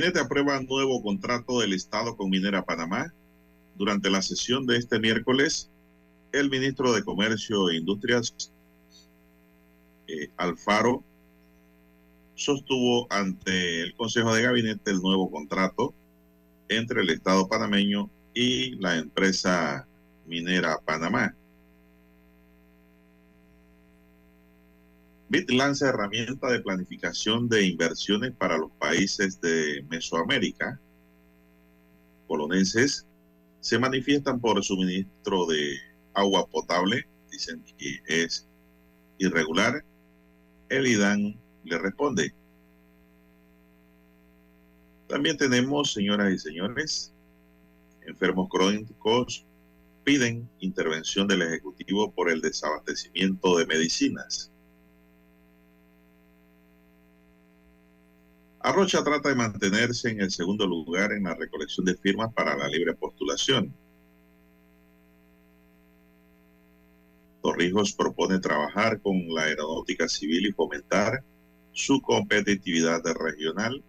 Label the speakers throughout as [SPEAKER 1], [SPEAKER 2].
[SPEAKER 1] Gabinete aprueba nuevo contrato del Estado con Minera Panamá. Durante la sesión de este miércoles, el ministro de Comercio e Industrias, eh, Alfaro, sostuvo ante el Consejo de Gabinete el nuevo contrato entre el Estado panameño y la empresa minera Panamá. BIT lanza herramienta de planificación de inversiones para los países de Mesoamérica. Poloneses se manifiestan por suministro de agua potable, dicen que es irregular. El IDAN le responde. También tenemos, señoras y señores, enfermos crónicos piden intervención del Ejecutivo por el desabastecimiento de medicinas. Arrocha trata de mantenerse en el segundo lugar en la recolección de firmas para la libre postulación. Torrijos propone trabajar con la aeronáutica civil y fomentar su competitividad regional.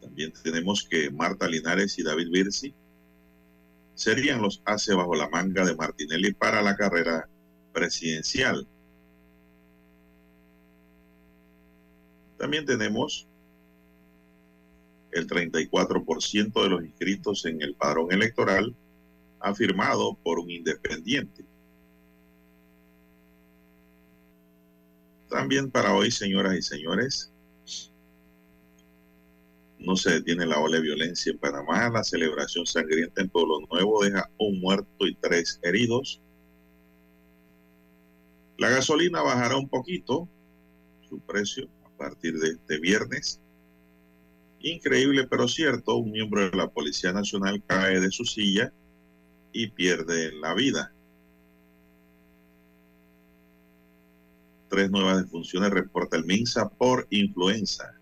[SPEAKER 1] También tenemos que Marta Linares y David Virsi serían los hace bajo la manga de Martinelli para la carrera presidencial. También tenemos el 34% de los inscritos en el padrón electoral afirmado por un independiente. También para hoy, señoras y señores, no se detiene la ola de violencia en Panamá. La celebración sangrienta en Pueblo Nuevo deja un muerto y tres heridos. La gasolina bajará un poquito su precio partir de este viernes. Increíble pero cierto, un miembro de la Policía Nacional cae de su silla y pierde la vida. Tres nuevas defunciones reporta el MINSA por influenza.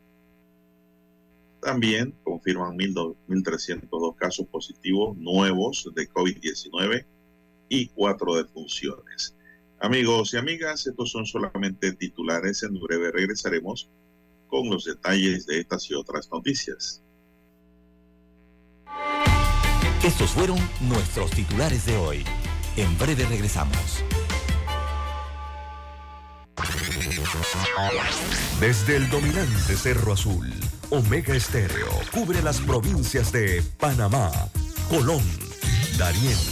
[SPEAKER 1] También confirman 1.302 casos positivos nuevos de COVID-19 y cuatro defunciones. Amigos y amigas, estos son solamente titulares. En breve regresaremos con los detalles de estas y otras noticias.
[SPEAKER 2] Estos fueron nuestros titulares de hoy. En breve regresamos. Desde el dominante Cerro Azul, Omega Estéreo cubre las provincias de Panamá, Colón, Darién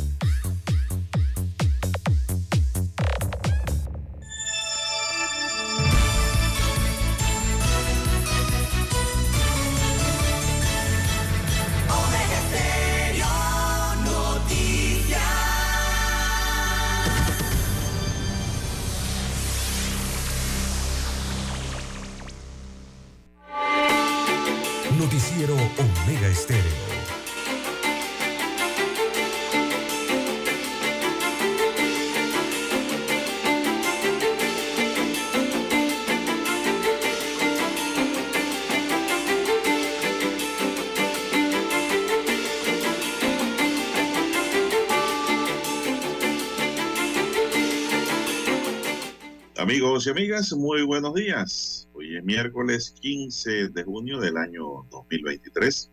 [SPEAKER 1] Amigos y amigas, muy buenos días. Hoy es miércoles 15 de junio del año 2023.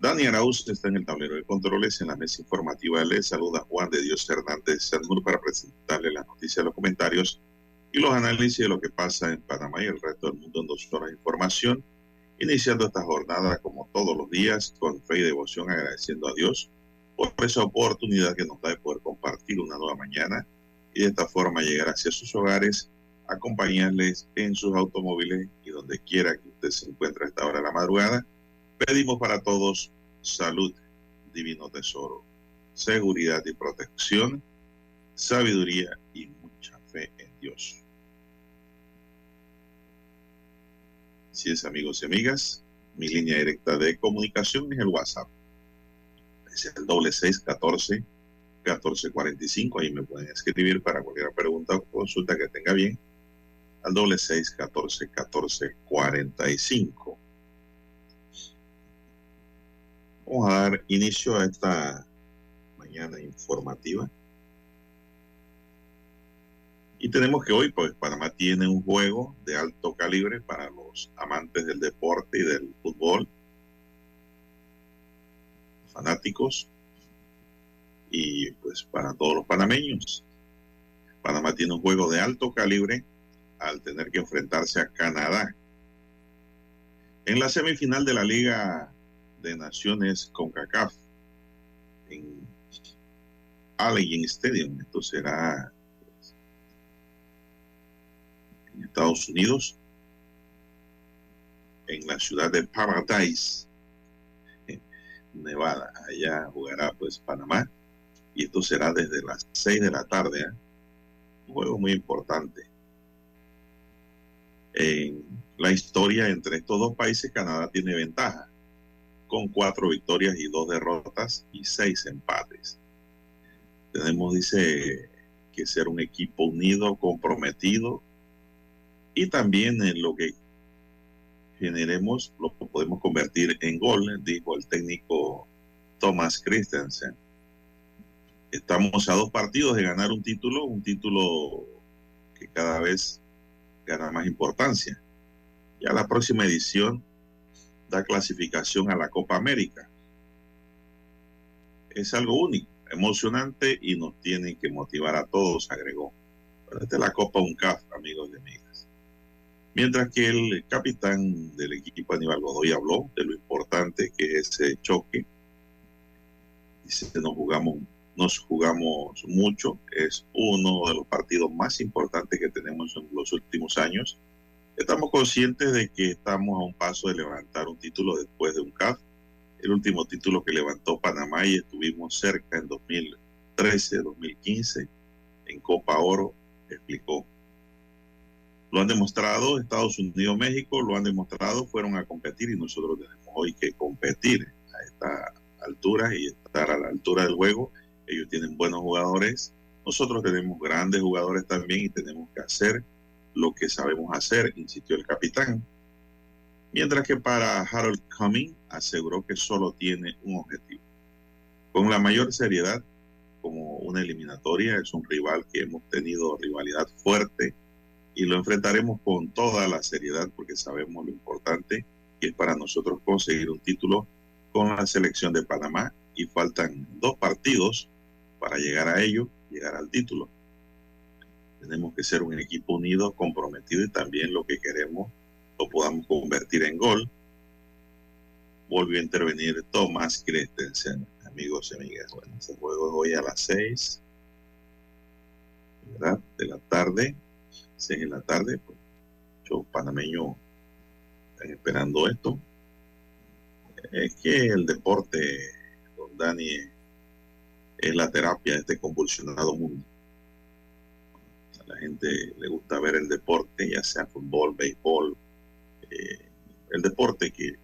[SPEAKER 1] Dani Arauz está en el tablero de controles en la mesa informativa. Le saluda Juan de Dios Hernández Sanmur para presentarle las noticias, los comentarios y los análisis de lo que pasa en Panamá y el resto del mundo en dos horas de información. Iniciando esta jornada como todos los días con fe y devoción agradeciendo a Dios por esa oportunidad que nos da de poder compartir una nueva mañana y de esta forma llegar hacia sus hogares, acompañarles en sus automóviles y donde quiera que usted se encuentre a esta hora de la madrugada. Pedimos para todos salud, divino tesoro, seguridad y protección, sabiduría y mucha fe en Dios. Así es, amigos y amigas, mi línea directa de comunicación es el WhatsApp. Es el doble seis catorce 1445. Ahí me pueden escribir para cualquier pregunta o consulta que tenga bien al doble seis catorce catorce cuarenta y cinco. Vamos a dar inicio a esta mañana informativa. Y tenemos que hoy, pues, Panamá tiene un juego de alto calibre para los amantes del deporte y del fútbol, fanáticos y pues para todos los panameños. Panamá tiene un juego de alto calibre al tener que enfrentarse a Canadá. En la semifinal de la Liga de Naciones con CACAF en Allegheny Stadium, esto será pues, en Estados Unidos, en la ciudad de Paradise, Nevada. Allá jugará pues Panamá y esto será desde las 6 de la tarde. ¿eh? Un juego muy importante. En la historia entre estos dos países, Canadá tiene ventaja, con cuatro victorias y dos derrotas y seis empates. Tenemos, dice, que ser un equipo unido, comprometido, y también en lo que generemos lo podemos convertir en gol, dijo el técnico Thomas Christensen. Estamos a dos partidos de ganar un título, un título que cada vez gana más importancia. Ya la próxima edición da clasificación a la Copa América. Es algo único, emocionante y nos tiene que motivar a todos, agregó. esta es la Copa UNCAF, amigos y amigas. Mientras que el capitán del equipo Aníbal Godoy habló de lo importante que es ese choque. Dice, nos jugamos nos jugamos mucho. Es uno de los partidos más importantes que tenemos en los últimos años. Estamos conscientes de que estamos a un paso de levantar un título después de un CAF, el último título que levantó Panamá y estuvimos cerca en 2013, 2015 en Copa Oro, explicó. Lo han demostrado Estados Unidos, México, lo han demostrado, fueron a competir y nosotros tenemos hoy que competir a esta altura y estar a la altura del juego ellos tienen buenos jugadores, nosotros tenemos grandes jugadores también y tenemos que hacer lo que sabemos hacer, insistió el capitán. Mientras que para Harold Cumming aseguró que solo tiene un objetivo. Con la mayor seriedad, como una eliminatoria, es un rival que hemos tenido rivalidad fuerte y lo enfrentaremos con toda la seriedad porque sabemos lo importante que es para nosotros conseguir un título con la selección de Panamá y faltan dos partidos para llegar a ello, llegar al título. Tenemos que ser un equipo unido, comprometido y también lo que queremos lo podamos convertir en gol. Volvió a intervenir Tomás Christensen, amigos y amigas. Bueno, este juego es hoy a las seis ¿verdad? de la tarde, seis de la tarde. Pues, muchos panameños están esperando esto. Es que el deporte, don Dani, es la terapia de este convulsionado mundo. A la gente le gusta ver el deporte, ya sea fútbol, béisbol, eh, el deporte que,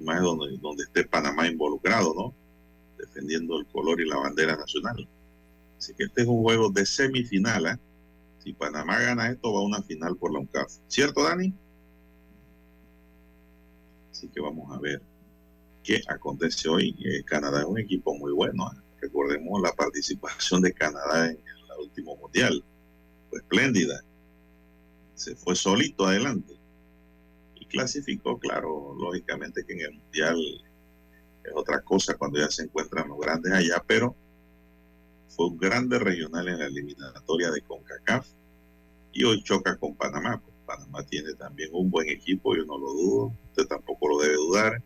[SPEAKER 1] más donde, donde esté Panamá involucrado, ¿no? Defendiendo el color y la bandera nacional. Así que este es un juego de semifinal. ¿eh? Si Panamá gana esto, va a una final por la UNCAF. ¿Cierto, Dani? Así que vamos a ver qué acontece hoy. Eh, Canadá es un equipo muy bueno. Recordemos la participación de Canadá en el último mundial. Fue espléndida. se fue solito adelante y clasificó, claro, lógicamente que en el Mundial es otra cosa cuando ya se encuentran los grandes allá, pero fue un grande regional en la eliminatoria de CONCACAF y hoy choca con Panamá. Pues Panamá tiene también un buen equipo, yo no lo dudo, usted tampoco lo debe dudar.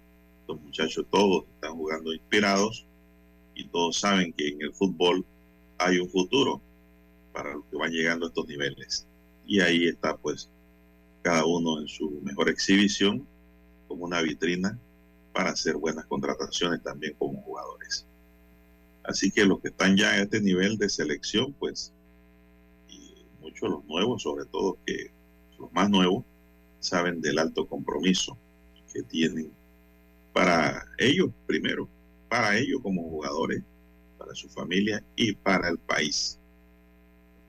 [SPEAKER 1] Los muchachos todos están jugando inspirados y todos saben que en el fútbol hay un futuro para los que van llegando a estos niveles. Y ahí está pues cada uno en su mejor exhibición como una vitrina para hacer buenas contrataciones también como jugadores. Así que los que están ya a este nivel de selección, pues, y muchos los nuevos, sobre todo que los más nuevos, saben del alto compromiso que tienen para ellos primero, para ellos como jugadores, para su familia y para el país.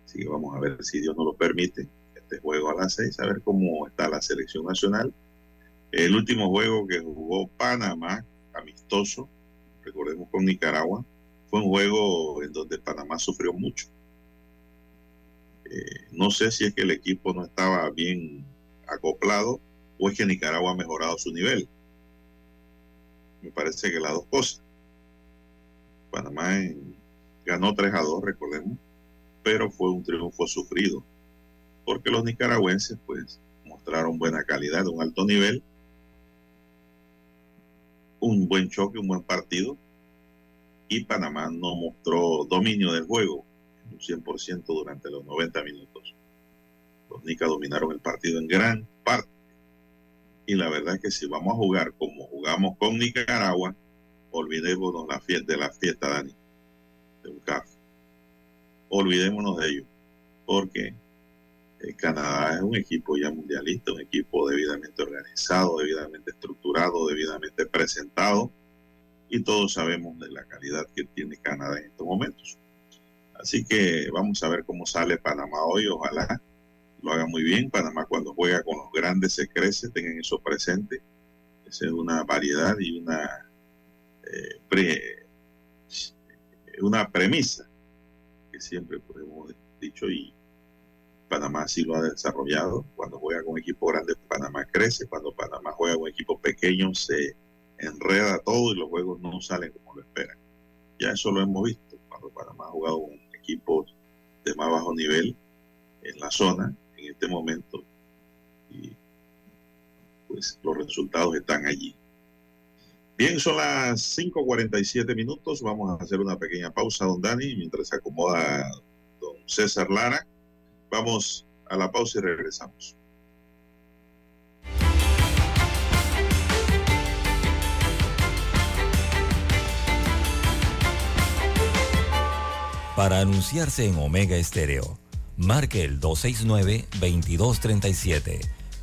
[SPEAKER 1] Así que vamos a ver si Dios nos lo permite, este juego a las seis, a ver cómo está la selección nacional. El último juego que jugó Panamá, amistoso, recordemos con Nicaragua, fue un juego en donde Panamá sufrió mucho. Eh, no sé si es que el equipo no estaba bien acoplado o es que Nicaragua ha mejorado su nivel. Me parece que las dos cosas. Panamá ganó 3 a 2, recordemos, pero fue un triunfo sufrido, porque los nicaragüenses pues mostraron buena calidad, un alto nivel, un buen choque, un buen partido, y Panamá no mostró dominio del juego, un 100% durante los 90 minutos. Los Nicas dominaron el partido en gran parte. Y la verdad es que si vamos a jugar como jugamos con Nicaragua, olvidémonos la fiesta, de la fiesta, Dani, de un café. Olvidémonos de ello, porque el Canadá es un equipo ya mundialista, un equipo debidamente organizado, debidamente estructurado, debidamente presentado, y todos sabemos de la calidad que tiene Canadá en estos momentos. Así que vamos a ver cómo sale Panamá hoy, ojalá lo haga muy bien. Panamá cuando juega con los grandes se crece, tengan eso presente. Esa es una variedad y una, una premisa que siempre pues, hemos dicho y Panamá sí lo ha desarrollado. Cuando juega con equipo grande, Panamá crece. Cuando Panamá juega con equipo pequeño, se enreda todo y los juegos no salen como lo esperan. Ya eso lo hemos visto. Cuando Panamá ha jugado con equipos de más bajo nivel en la zona, en este momento, y pues los resultados están allí. Bien, son las 5.47 minutos. Vamos a hacer una pequeña pausa, don Dani, mientras se acomoda don César Lara. Vamos a la pausa y regresamos.
[SPEAKER 2] Para anunciarse en Omega Estéreo, marque el 269-2237.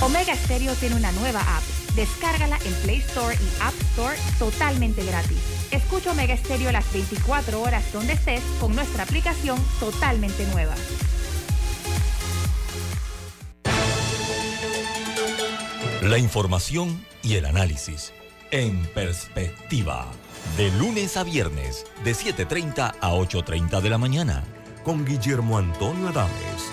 [SPEAKER 3] Omega Stereo tiene una nueva app. Descárgala en Play Store y App Store totalmente gratis. Escucha Omega Stereo las 24 horas donde estés con nuestra aplicación totalmente nueva.
[SPEAKER 2] La información y el análisis en perspectiva. De lunes a viernes, de 7.30 a 8.30 de la mañana. Con Guillermo Antonio Adames,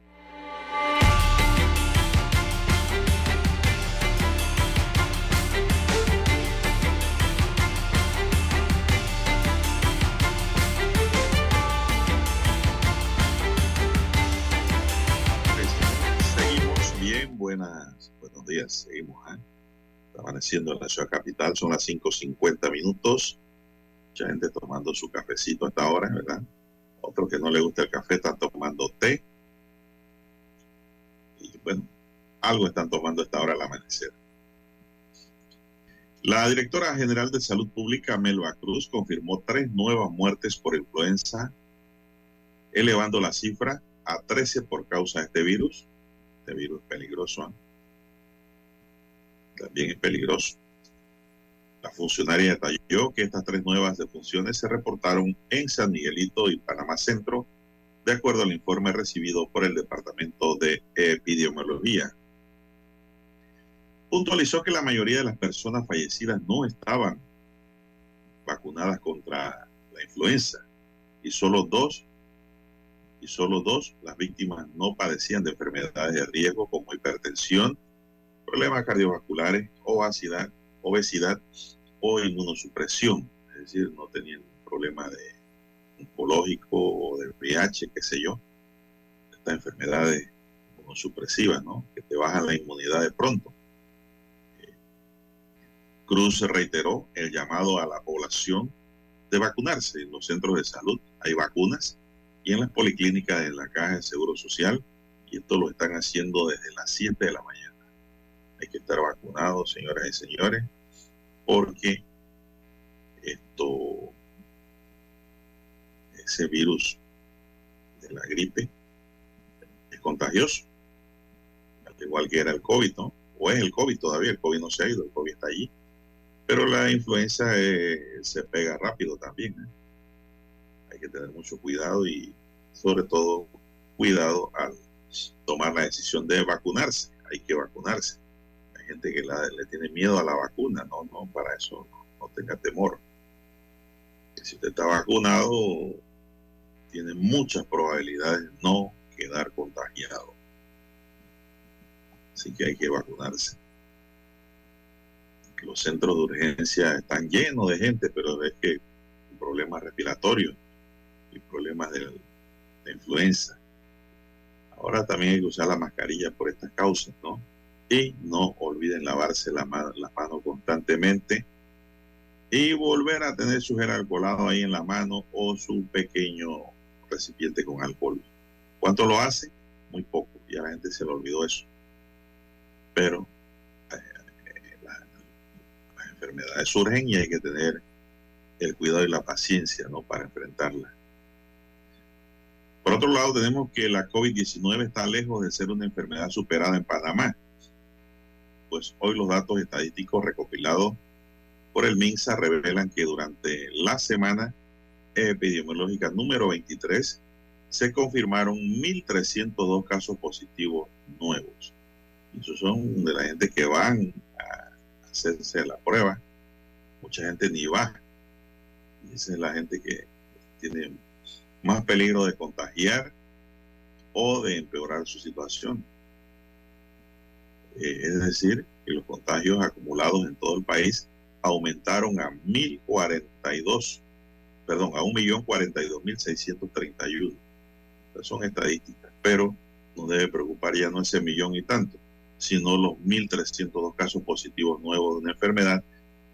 [SPEAKER 1] Buenos días, seguimos. ¿eh? amaneciendo en la ciudad capital, son las 5.50 minutos. Mucha gente tomando su cafecito hasta ahora, ¿verdad? Otros que no le gusta el café están tomando té. Y bueno, algo están tomando esta hora al amanecer. La directora general de Salud Pública, Melba Cruz, confirmó tres nuevas muertes por influenza, elevando la cifra a 13 por causa de este virus. Este virus peligroso. También es peligroso. La funcionaria detalló que estas tres nuevas defunciones se reportaron en San Miguelito y Panamá Centro, de acuerdo al informe recibido por el Departamento de Epidemiología. Puntualizó que la mayoría de las personas fallecidas no estaban vacunadas contra la influenza y solo dos y solo dos las víctimas no padecían de enfermedades de riesgo como hipertensión, problemas cardiovasculares, obesidad, obesidad o inmunosupresión, es decir, no tenían problema de oncológico o de VIH, qué sé yo, estas enfermedades inmunosupresivas, ¿no? Que te bajan la inmunidad de pronto. Cruz reiteró el llamado a la población de vacunarse en los centros de salud. Hay vacunas y en las policlínicas de la Caja de Seguro Social y esto lo están haciendo desde las 7 de la mañana. Hay que estar vacunados, señoras y señores, porque esto, ese virus de la gripe es contagioso, al igual que era el COVID, ¿no? O es el COVID todavía, el COVID no se ha ido, el COVID está allí. Pero la influenza eh, se pega rápido también. ¿eh? Hay que tener mucho cuidado y sobre todo cuidado al tomar la decisión de vacunarse. Hay que vacunarse gente que le tiene miedo a la vacuna, no, no, para eso no, tenga temor. Si usted está vacunado, tiene muchas probabilidades de no quedar contagiado. Así que hay que vacunarse. Los centros de urgencia están llenos de gente, pero es que problemas respiratorios y problemas de, de influenza. Ahora también hay que usar la mascarilla por estas causas, ¿no? Y no olviden lavarse las manos constantemente y volver a tener su gel alcoholado ahí en la mano o su pequeño recipiente con alcohol. ¿Cuánto lo hace? Muy poco. Ya la gente se le olvidó eso. Pero eh, las enfermedades surgen y hay que tener el cuidado y la paciencia ¿no? para enfrentarlas. Por otro lado, tenemos que la COVID-19 está lejos de ser una enfermedad superada en Panamá pues hoy los datos estadísticos recopilados por el MINSA revelan que durante la semana epidemiológica número 23 se confirmaron 1.302 casos positivos nuevos. Esos son de la gente que van a hacerse la prueba. Mucha gente ni va. Esa es la gente que tiene más peligro de contagiar o de empeorar su situación. Eh, es decir, que los contagios acumulados en todo el país aumentaron a 1.042, perdón, a 1.042.631. Son estadísticas, pero nos debe preocupar ya no ese millón y tanto, sino los 1.302 casos positivos nuevos de una enfermedad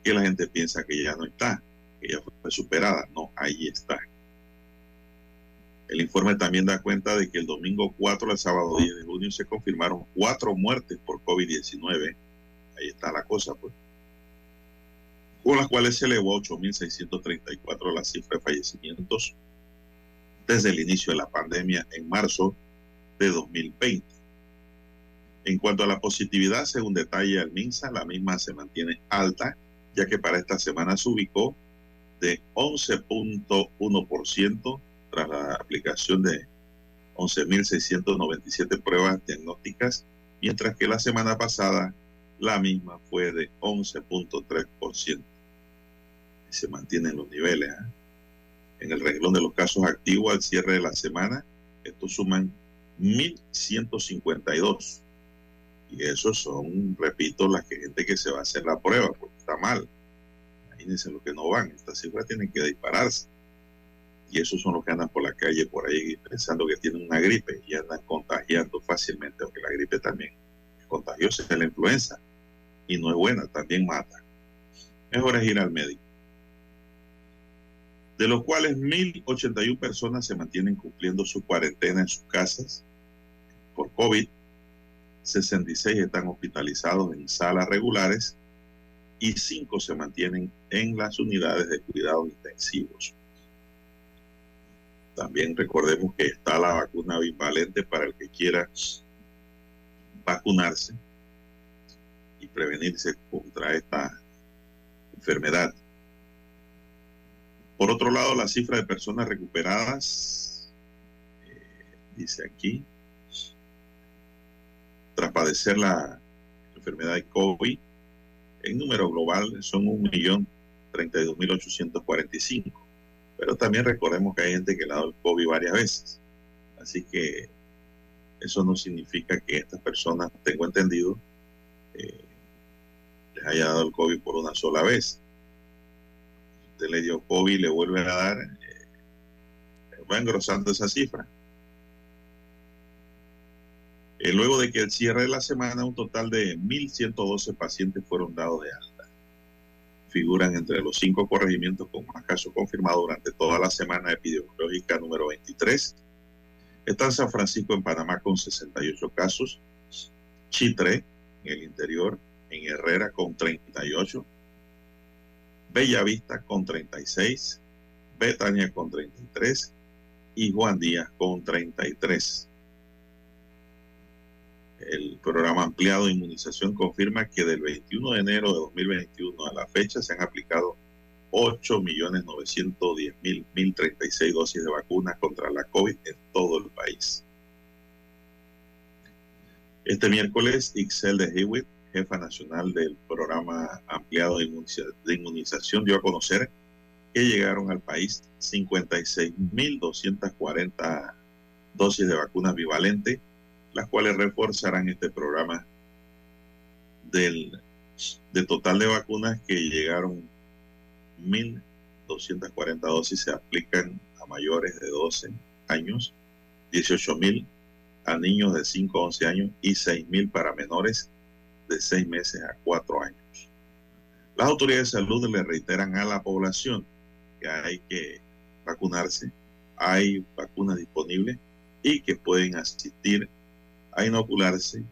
[SPEAKER 1] que la gente piensa que ya no está, que ya fue superada. No, ahí está. El informe también da cuenta de que el domingo 4 al sábado 10 de junio se confirmaron cuatro muertes por COVID-19. Ahí está la cosa, pues. Con las cuales se elevó a 8.634 la cifra de fallecimientos desde el inicio de la pandemia en marzo de 2020. En cuanto a la positividad, según detalla el MINSA, la misma se mantiene alta, ya que para esta semana se ubicó de 11.1% tras la aplicación de 11.697 pruebas diagnósticas, mientras que la semana pasada la misma fue de 11.3%. Y se mantienen los niveles. ¿eh? En el reglón de los casos activos al cierre de la semana, estos suman 1.152. Y esos son, repito, la gente que se va a hacer la prueba, porque está mal. Imagínense los que no van. Estas cifras tienen que dispararse. Y esos son los que andan por la calle, por ahí, pensando que tienen una gripe y andan contagiando fácilmente, aunque la gripe también es contagiosa, es la influenza. Y no es buena, también mata. Mejor es ir al médico. De los cuales 1.081 personas se mantienen cumpliendo su cuarentena en sus casas por COVID 66 están hospitalizados en salas regulares y 5 se mantienen en las unidades de cuidados intensivos. También recordemos que está la vacuna bivalente para el que quiera vacunarse y prevenirse contra esta enfermedad. Por otro lado, la cifra de personas recuperadas, eh, dice aquí, tras padecer la enfermedad de COVID, en número global son 1.032.845. Pero también recordemos que hay gente que le ha dado el COVID varias veces. Así que eso no significa que estas personas, tengo entendido, eh, les haya dado el COVID por una sola vez. Si usted le dio COVID y le vuelve a dar, eh, va engrosando esa cifra. Eh, luego de que el cierre de la semana, un total de 1.112 pacientes fueron dados de alta. Figuran entre los cinco corregimientos con más casos confirmados durante toda la semana epidemiológica número 23. Está San Francisco en Panamá con 68 casos, Chitre en el interior, en Herrera con 38, Bellavista con 36, Betania con 33 y Juan Díaz con 33. El programa ampliado de inmunización confirma que del 21 de enero de 2021 a la fecha se han aplicado 8.910.036 dosis de vacunas contra la COVID en todo el país. Este miércoles, Ixel de Hewitt, jefa nacional del programa ampliado de inmunización, dio a conocer que llegaron al país 56.240 dosis de vacunas bivalentes las cuales reforzarán este programa del, total de vacunas que llegaron 1.240 dosis se aplican a mayores de 12 años, 18.000 a niños de 5 a 11 años y 6.000 para menores de 6 meses a 4 años. Las autoridades de salud le reiteran a la población que hay que vacunarse, hay vacunas disponibles y que pueden asistir a inocularse,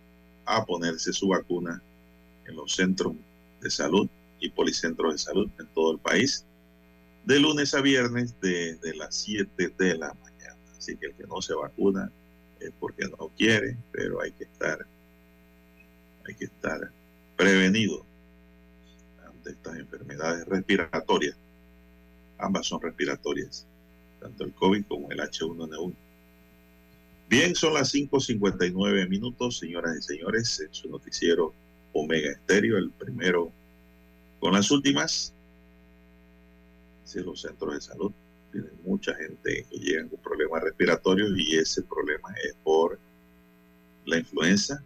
[SPEAKER 1] a ponerse su vacuna en los centros de salud y policentros de salud en todo el país, de lunes a viernes desde las 7 de la mañana. Así que el que no se vacuna es porque no quiere, pero hay que estar, hay que estar prevenido ante estas enfermedades respiratorias. Ambas son respiratorias, tanto el COVID como el H1N1. Bien, son las 5.59 minutos, señoras y señores, en su noticiero Omega Estéreo, el primero con las últimas. Si los centros de salud tienen mucha gente que llega con problemas respiratorios y ese problema es por la influenza,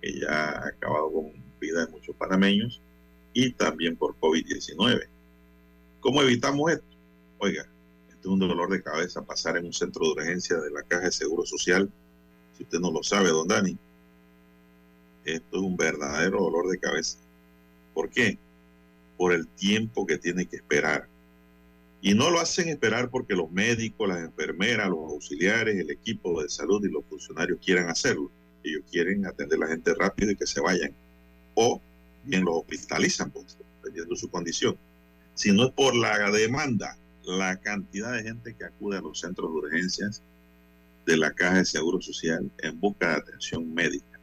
[SPEAKER 1] que ya ha acabado con vida de muchos panameños, y también por COVID-19. ¿Cómo evitamos esto? Oiga, un dolor de cabeza pasar en un centro de urgencia de la Caja de Seguro Social. Si usted no lo sabe, don Dani, esto es un verdadero dolor de cabeza. ¿Por qué? Por el tiempo que tiene que esperar. Y no lo hacen esperar porque los médicos, las enfermeras, los auxiliares, el equipo de salud y los funcionarios quieran hacerlo. Ellos quieren atender a la gente rápido y que se vayan. O bien los hospitalizan, pues, dependiendo de su condición. Si no es por la demanda la cantidad de gente que acude a los centros de urgencias de la Caja de Seguro Social en busca de atención médica.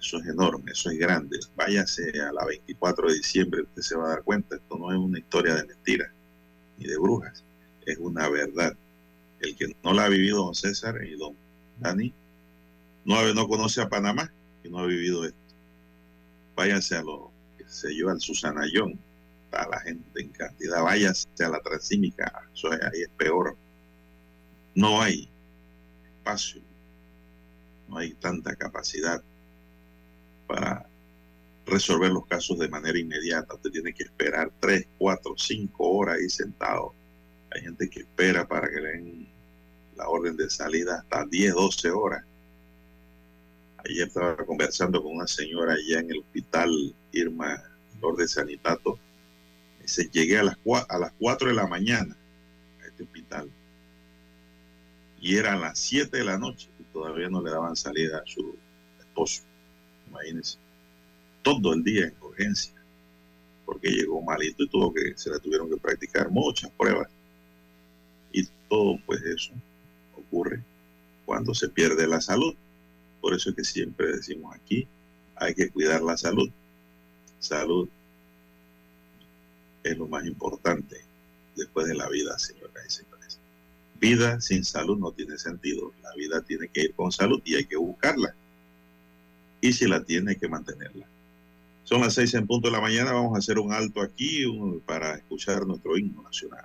[SPEAKER 1] Eso es enorme, eso es grande. Váyase a la 24 de diciembre, usted se va a dar cuenta, esto no es una historia de mentiras ni de brujas, es una verdad. El que no la ha vivido don César y don Dani, no, no conoce a Panamá y no ha vivido esto. Váyase a lo que se lleva al Susanayón está la gente en cantidad. Váyase a la transímica, eso ahí es peor. No hay espacio, no hay tanta capacidad para resolver los casos de manera inmediata. Usted tiene que esperar tres, cuatro, cinco horas ahí sentado. Hay gente que espera para que le den la orden de salida hasta 10, 12 horas. Ayer estaba conversando con una señora allá en el hospital Irma de Sanitato. Dice, llegué a las, a las 4 de la mañana a este hospital. Y eran las 7 de la noche y todavía no le daban salida a su esposo. Imagínense. Todo el día en urgencia. Porque llegó malito y tuvo que, se le tuvieron que practicar muchas pruebas. Y todo, pues eso ocurre cuando se pierde la salud. Por eso es que siempre decimos aquí, hay que cuidar la salud. Salud es lo más importante después de la vida, señoras y señores. Vida sin salud no tiene sentido. La vida tiene que ir con salud y hay que buscarla. Y si la tiene, hay que mantenerla. Son las seis en punto de la mañana. Vamos a hacer un alto aquí para escuchar nuestro himno nacional.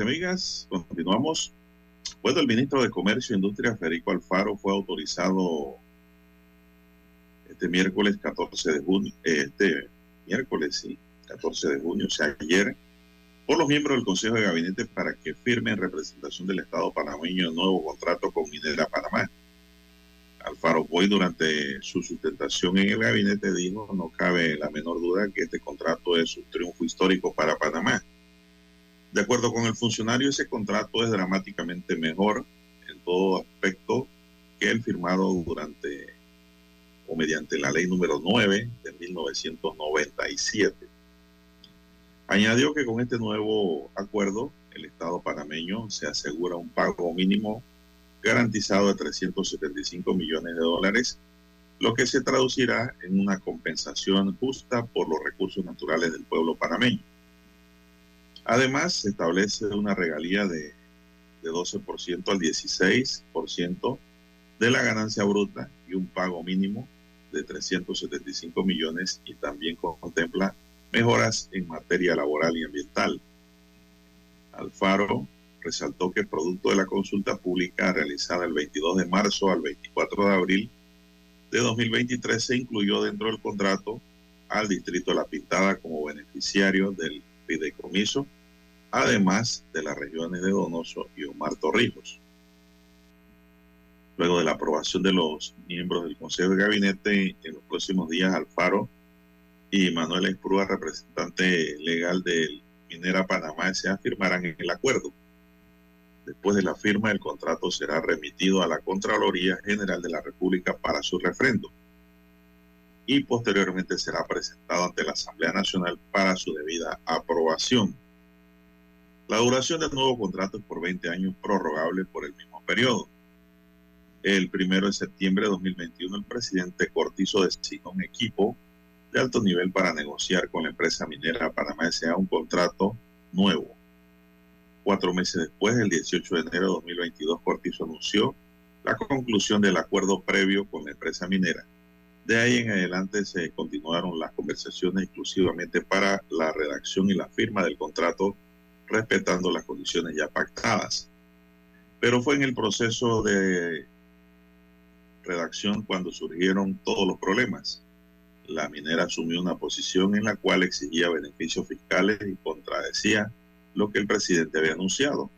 [SPEAKER 1] Amigas, continuamos. Bueno, el ministro de Comercio e Industria, Federico Alfaro, fue autorizado este miércoles 14 de junio, este miércoles, sí, 14 de junio, o sea, ayer, por los miembros del Consejo de Gabinete para que firmen en representación del Estado panameño el nuevo contrato con Minera Panamá. Alfaro Boy durante su sustentación en el gabinete dijo, no cabe la menor duda que este contrato es un triunfo histórico para Panamá. De acuerdo con el funcionario, ese contrato es dramáticamente mejor en todo aspecto que el firmado durante o mediante la ley número 9 de 1997. Añadió que con este nuevo acuerdo, el Estado panameño se asegura un pago mínimo garantizado de 375 millones de dólares, lo que se traducirá en una compensación justa por los recursos naturales del pueblo panameño. Además, se establece una regalía de, de 12% al 16% de la ganancia bruta y un pago mínimo de 375 millones y también contempla mejoras en materia laboral y ambiental. Alfaro resaltó que producto de la consulta pública realizada el 22 de marzo al 24 de abril de 2023 se incluyó dentro del contrato al distrito de La Pintada como beneficiario del fideicomiso, además de las regiones de Donoso y Omar Torrijos. Luego de la aprobación de los miembros del Consejo de Gabinete en los próximos días, Alfaro y Manuel Esprúa, representante legal del Minera Panamá, se afirmarán en el acuerdo. Después de la firma, el contrato será remitido a la Contraloría General de la República para su refrendo y posteriormente será presentado ante la Asamblea Nacional para su debida aprobación. La duración del nuevo contrato es por 20 años prorrogable por el mismo periodo. El primero de septiembre de 2021, el presidente Cortizo designó un equipo de alto nivel para negociar con la empresa minera Panamá S.A. un contrato nuevo Cuatro meses después, el 18 de enero de 2022, Cortizo anunció la conclusión del acuerdo previo con la empresa minera. De ahí en adelante se continuaron las conversaciones exclusivamente para la redacción y la firma del contrato, respetando las condiciones ya pactadas. Pero fue en el proceso de redacción cuando surgieron todos los problemas. La minera asumió una posición en la cual exigía beneficios fiscales y contradecía lo que el presidente había anunciado.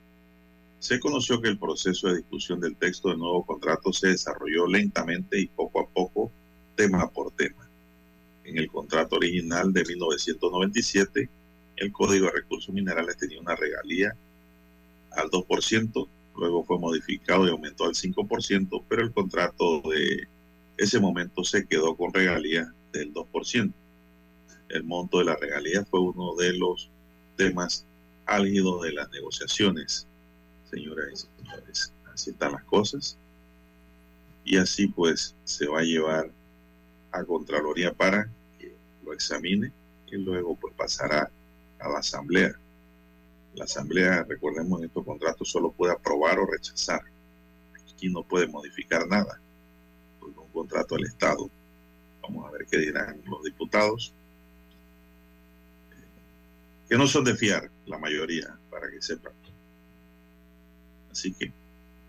[SPEAKER 1] Se conoció que el proceso de discusión del texto del nuevo contrato se desarrolló lentamente y poco a poco, tema por tema. En el contrato original de 1997, el Código de Recursos Minerales tenía una regalía al 2%, luego fue modificado y aumentó al 5%, pero el contrato de ese momento se quedó con regalía del 2%. El monto de la regalía fue uno de los temas álgido de las negociaciones, señoras y señores. Así están las cosas. Y así pues se va a llevar a Contraloría para que lo examine y luego pues pasará a la Asamblea. La Asamblea, recordemos, en estos contratos solo puede aprobar o rechazar. Aquí no puede modificar nada. Pues un contrato del Estado. Vamos a ver qué dirán los diputados que no son de fiar, la mayoría, para que sepan. Así que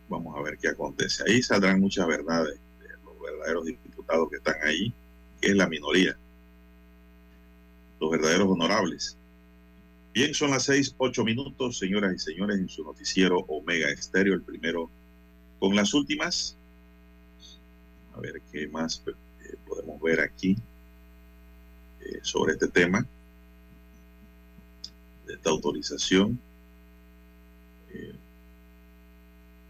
[SPEAKER 1] vamos a ver qué acontece. Ahí saldrán muchas verdades de los verdaderos diputados que están ahí, que es la minoría, los verdaderos honorables. Bien, son las seis, ocho minutos, señoras y señores, en su noticiero Omega Estéreo, el primero con las últimas. A ver qué más eh, podemos ver aquí eh, sobre este tema esta autorización. Eh,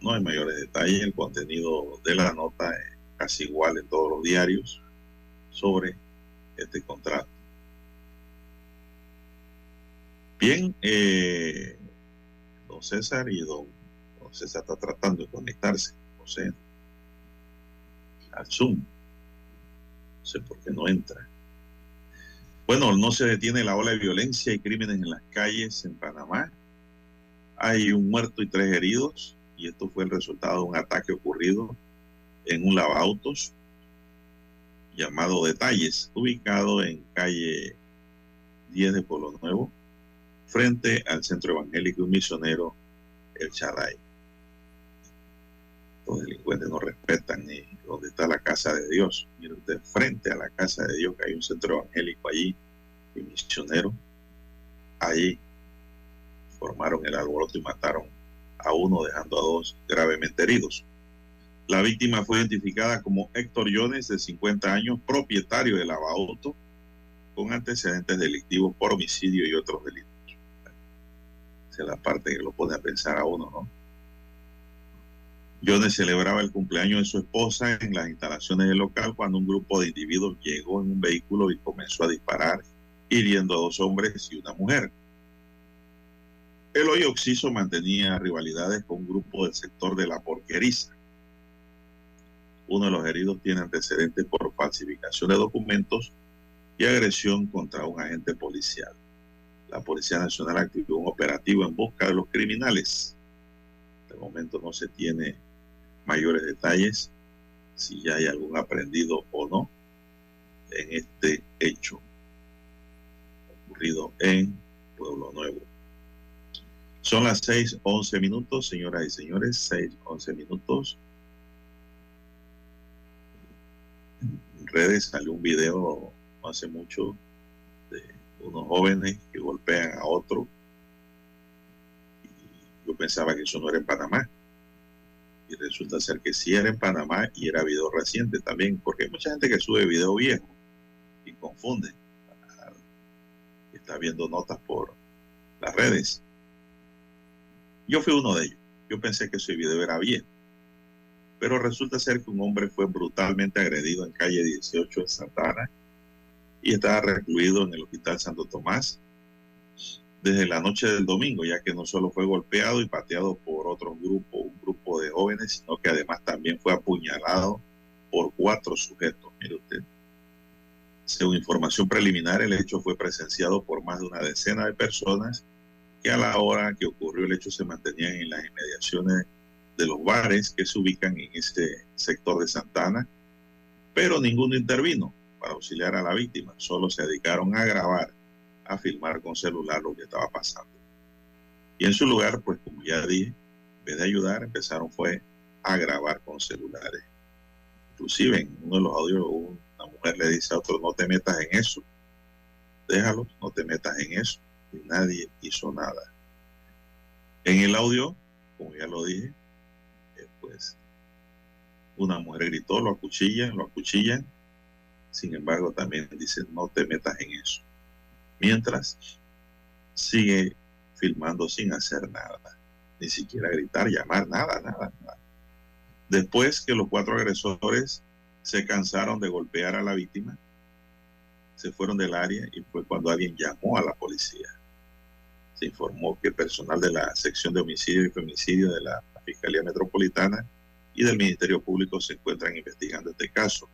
[SPEAKER 1] no hay mayores detalles, el contenido de la nota es casi igual en todos los diarios sobre este contrato. Bien, eh, don César y don, César está tratando de conectarse, no sé, al Zoom. No sé por qué no entra. Bueno, no se detiene la ola de violencia y crímenes en las calles en Panamá. Hay un muerto y tres heridos y esto fue el resultado de un ataque ocurrido en un lavautos llamado Detalles, ubicado en calle 10 de Pueblo Nuevo, frente al centro evangélico y misionero El Charay. Los delincuentes no respetan ni donde está la casa de Dios. Mire usted, frente a la casa de Dios, que hay un centro evangélico allí y misionero. Allí formaron el alboroto y mataron a uno, dejando a dos gravemente heridos. La víctima fue identificada como Héctor Jones, de 50 años, propietario de lavauto, con antecedentes delictivos por homicidio y otros delitos. Esa es la parte que lo pone a pensar a uno, ¿no? Jones celebraba el cumpleaños de su esposa en las instalaciones del local cuando un grupo de individuos llegó en un vehículo y comenzó a disparar, hiriendo a dos hombres y una mujer. El hoy Oxiso mantenía rivalidades con un grupo del sector de la porqueriza. Uno de los heridos tiene antecedentes por falsificación de documentos y agresión contra un agente policial. La Policía Nacional activó un operativo en busca de los criminales. De momento no se tiene mayores detalles si ya hay algún aprendido o no en este hecho ocurrido en Pueblo Nuevo. Son las 6:11 minutos, señoras y señores, 6:11 minutos. En redes salió un video hace mucho unos jóvenes que golpean a otro. Y yo pensaba que eso no era en Panamá. Y resulta ser que sí era en Panamá y era video reciente también, porque hay mucha gente que sube video viejo y confunde. Está viendo notas por las redes. Yo fui uno de ellos. Yo pensé que ese video era viejo. Pero resulta ser que un hombre fue brutalmente agredido en calle 18 en Santana y estaba recluido en el Hospital Santo Tomás desde la noche del domingo, ya que no solo fue golpeado y pateado por otro grupo, un grupo de jóvenes, sino que además también fue apuñalado por cuatro sujetos. Mire usted. Según información preliminar, el hecho fue presenciado por más de una decena de personas que a la hora que ocurrió el hecho se mantenían en las inmediaciones de los bares que se ubican en este sector de Santana, pero ninguno intervino para auxiliar a la víctima, solo se dedicaron a grabar, a filmar con celular lo que estaba pasando. Y en su lugar, pues como ya dije, en vez de ayudar, empezaron fue a grabar con celulares. Inclusive en uno de los audios una mujer le dice a otro, no te metas en eso, déjalo, no te metas en eso. Y nadie hizo nada. En el audio, como ya lo dije, eh, pues una mujer gritó, lo acuchillan, lo acuchillan, sin embargo, también dice, no te metas en eso. Mientras sigue filmando sin hacer nada, ni siquiera gritar, llamar, nada, nada, nada. Después que los cuatro agresores se cansaron de golpear a la víctima, se fueron del área y fue cuando alguien llamó a la policía. Se informó que personal de la sección de homicidio y femicidio de la Fiscalía Metropolitana y del Ministerio Público se encuentran investigando este caso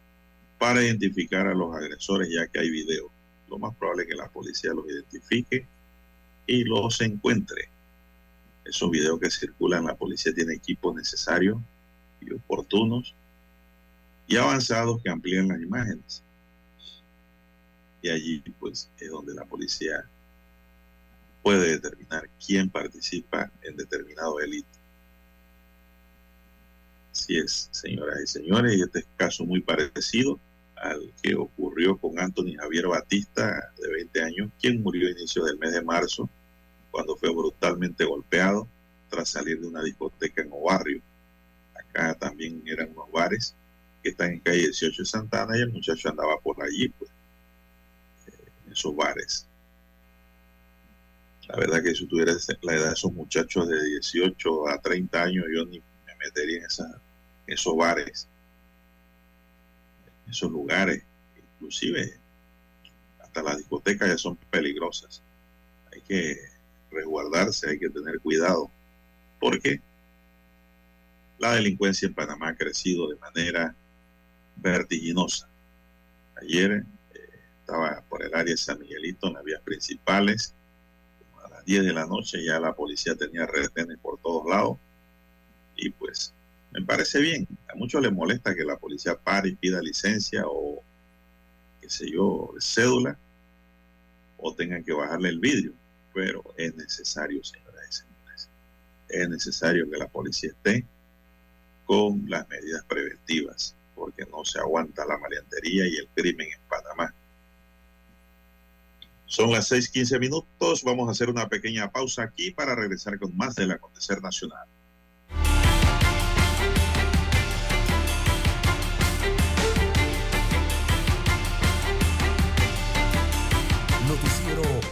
[SPEAKER 1] para identificar a los agresores, ya que hay video. Lo más probable es que la policía los identifique y los encuentre. Esos videos que circulan, la policía tiene equipos necesarios y oportunos y avanzados que amplían las imágenes. Y allí, pues, es donde la policía puede determinar quién participa en determinado delito. Así es, señoras y señores, y este es caso muy parecido al que ocurrió con Anthony Javier Batista, de 20 años, quien murió a inicios del mes de marzo, cuando fue brutalmente golpeado tras salir de una discoteca en Obarrio. Acá también eran unos bares que están en calle 18 de Santana y el muchacho andaba por allí, pues, eh, en esos bares. La verdad que si tuviera la edad de esos muchachos de 18 a 30 años, yo ni me metería en, esos bares esos lugares, inclusive hasta las discotecas ya son peligrosas. Hay que resguardarse, hay que tener cuidado, porque la delincuencia en Panamá ha crecido de manera vertiginosa. Ayer eh, estaba por el área de San Miguelito en las vías principales, a las 10 de la noche ya la policía tenía retenes por todos lados y pues me parece bien. A muchos les molesta que la policía pare y pida licencia o, qué sé yo, cédula, o tengan que bajarle el vidrio. pero es necesario, señoras y señores, es necesario que la policía esté con las medidas preventivas, porque no se aguanta la maleantería y el crimen en Panamá. Son las 6:15 minutos. Vamos a hacer una pequeña pausa aquí para regresar con más del acontecer nacional.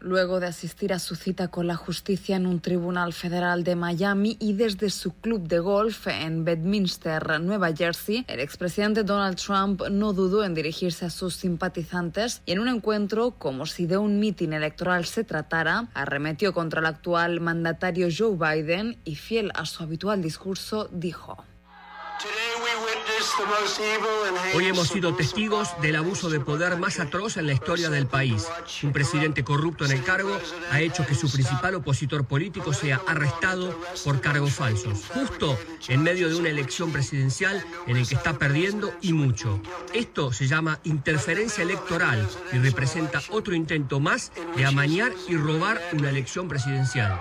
[SPEAKER 4] Luego de asistir a su cita con la justicia en un tribunal federal de Miami y desde su club de golf en Bedminster, Nueva Jersey, el expresidente Donald Trump no dudó en dirigirse a sus simpatizantes y en un encuentro como si de un mitin electoral se tratara, arremetió contra el actual mandatario Joe Biden y fiel a su habitual discurso dijo.
[SPEAKER 5] Hoy hemos sido testigos del abuso de poder más atroz en la historia del país. Un presidente corrupto en el cargo ha hecho que su principal opositor político sea arrestado por cargos falsos, justo en medio de una elección presidencial en el que está perdiendo y mucho. Esto se llama interferencia electoral y representa otro intento más de amañar y robar una elección presidencial.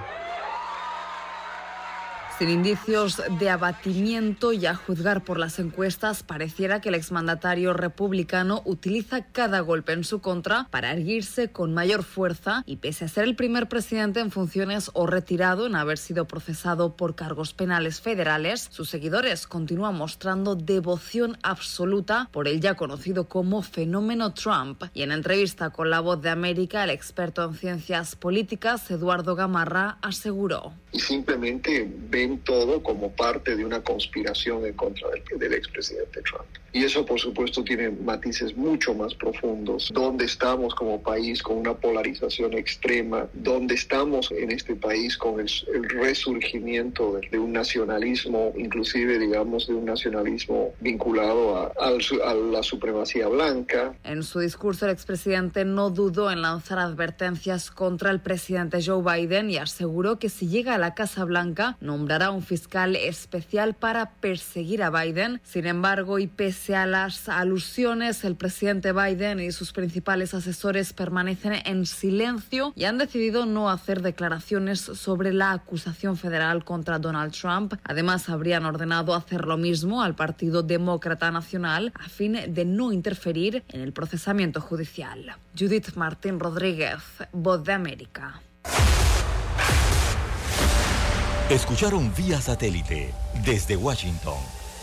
[SPEAKER 4] Sin indicios de abatimiento y a juzgar por las encuestas, pareciera que el exmandatario republicano utiliza cada golpe en su contra para erguirse con mayor fuerza y pese a ser el primer presidente en funciones o retirado en haber sido procesado por cargos penales federales, sus seguidores continúan mostrando devoción absoluta por el ya conocido como fenómeno Trump. Y en entrevista con La Voz de América, el experto en ciencias políticas, Eduardo Gamarra, aseguró.
[SPEAKER 6] Simplemente ven todo como parte de una conspiración en contra del, del expresidente Trump. Y eso, por supuesto, tiene matices mucho más profundos. ¿Dónde estamos como país con una polarización extrema? ¿Dónde estamos en este país con el, el resurgimiento de, de, un nacionalismo, inclusive, digamos, de un nacionalismo vinculado a, a, a la supremacía blanca?
[SPEAKER 4] En su discurso, el expresidente no dudó en lanzar advertencias contra el presidente Joe Biden y aseguró que si llega a la Casa Blanca, nombrará un fiscal especial para perseguir a Biden. Sin embargo, y pese Pese las alusiones, el presidente Biden y sus principales asesores permanecen en silencio y han decidido no hacer declaraciones sobre la acusación federal contra Donald Trump. Además, habrían ordenado hacer lo mismo al Partido Demócrata Nacional a fin de no interferir en el procesamiento judicial. Judith Martín Rodríguez, Voz de América.
[SPEAKER 2] Escucharon vía satélite desde Washington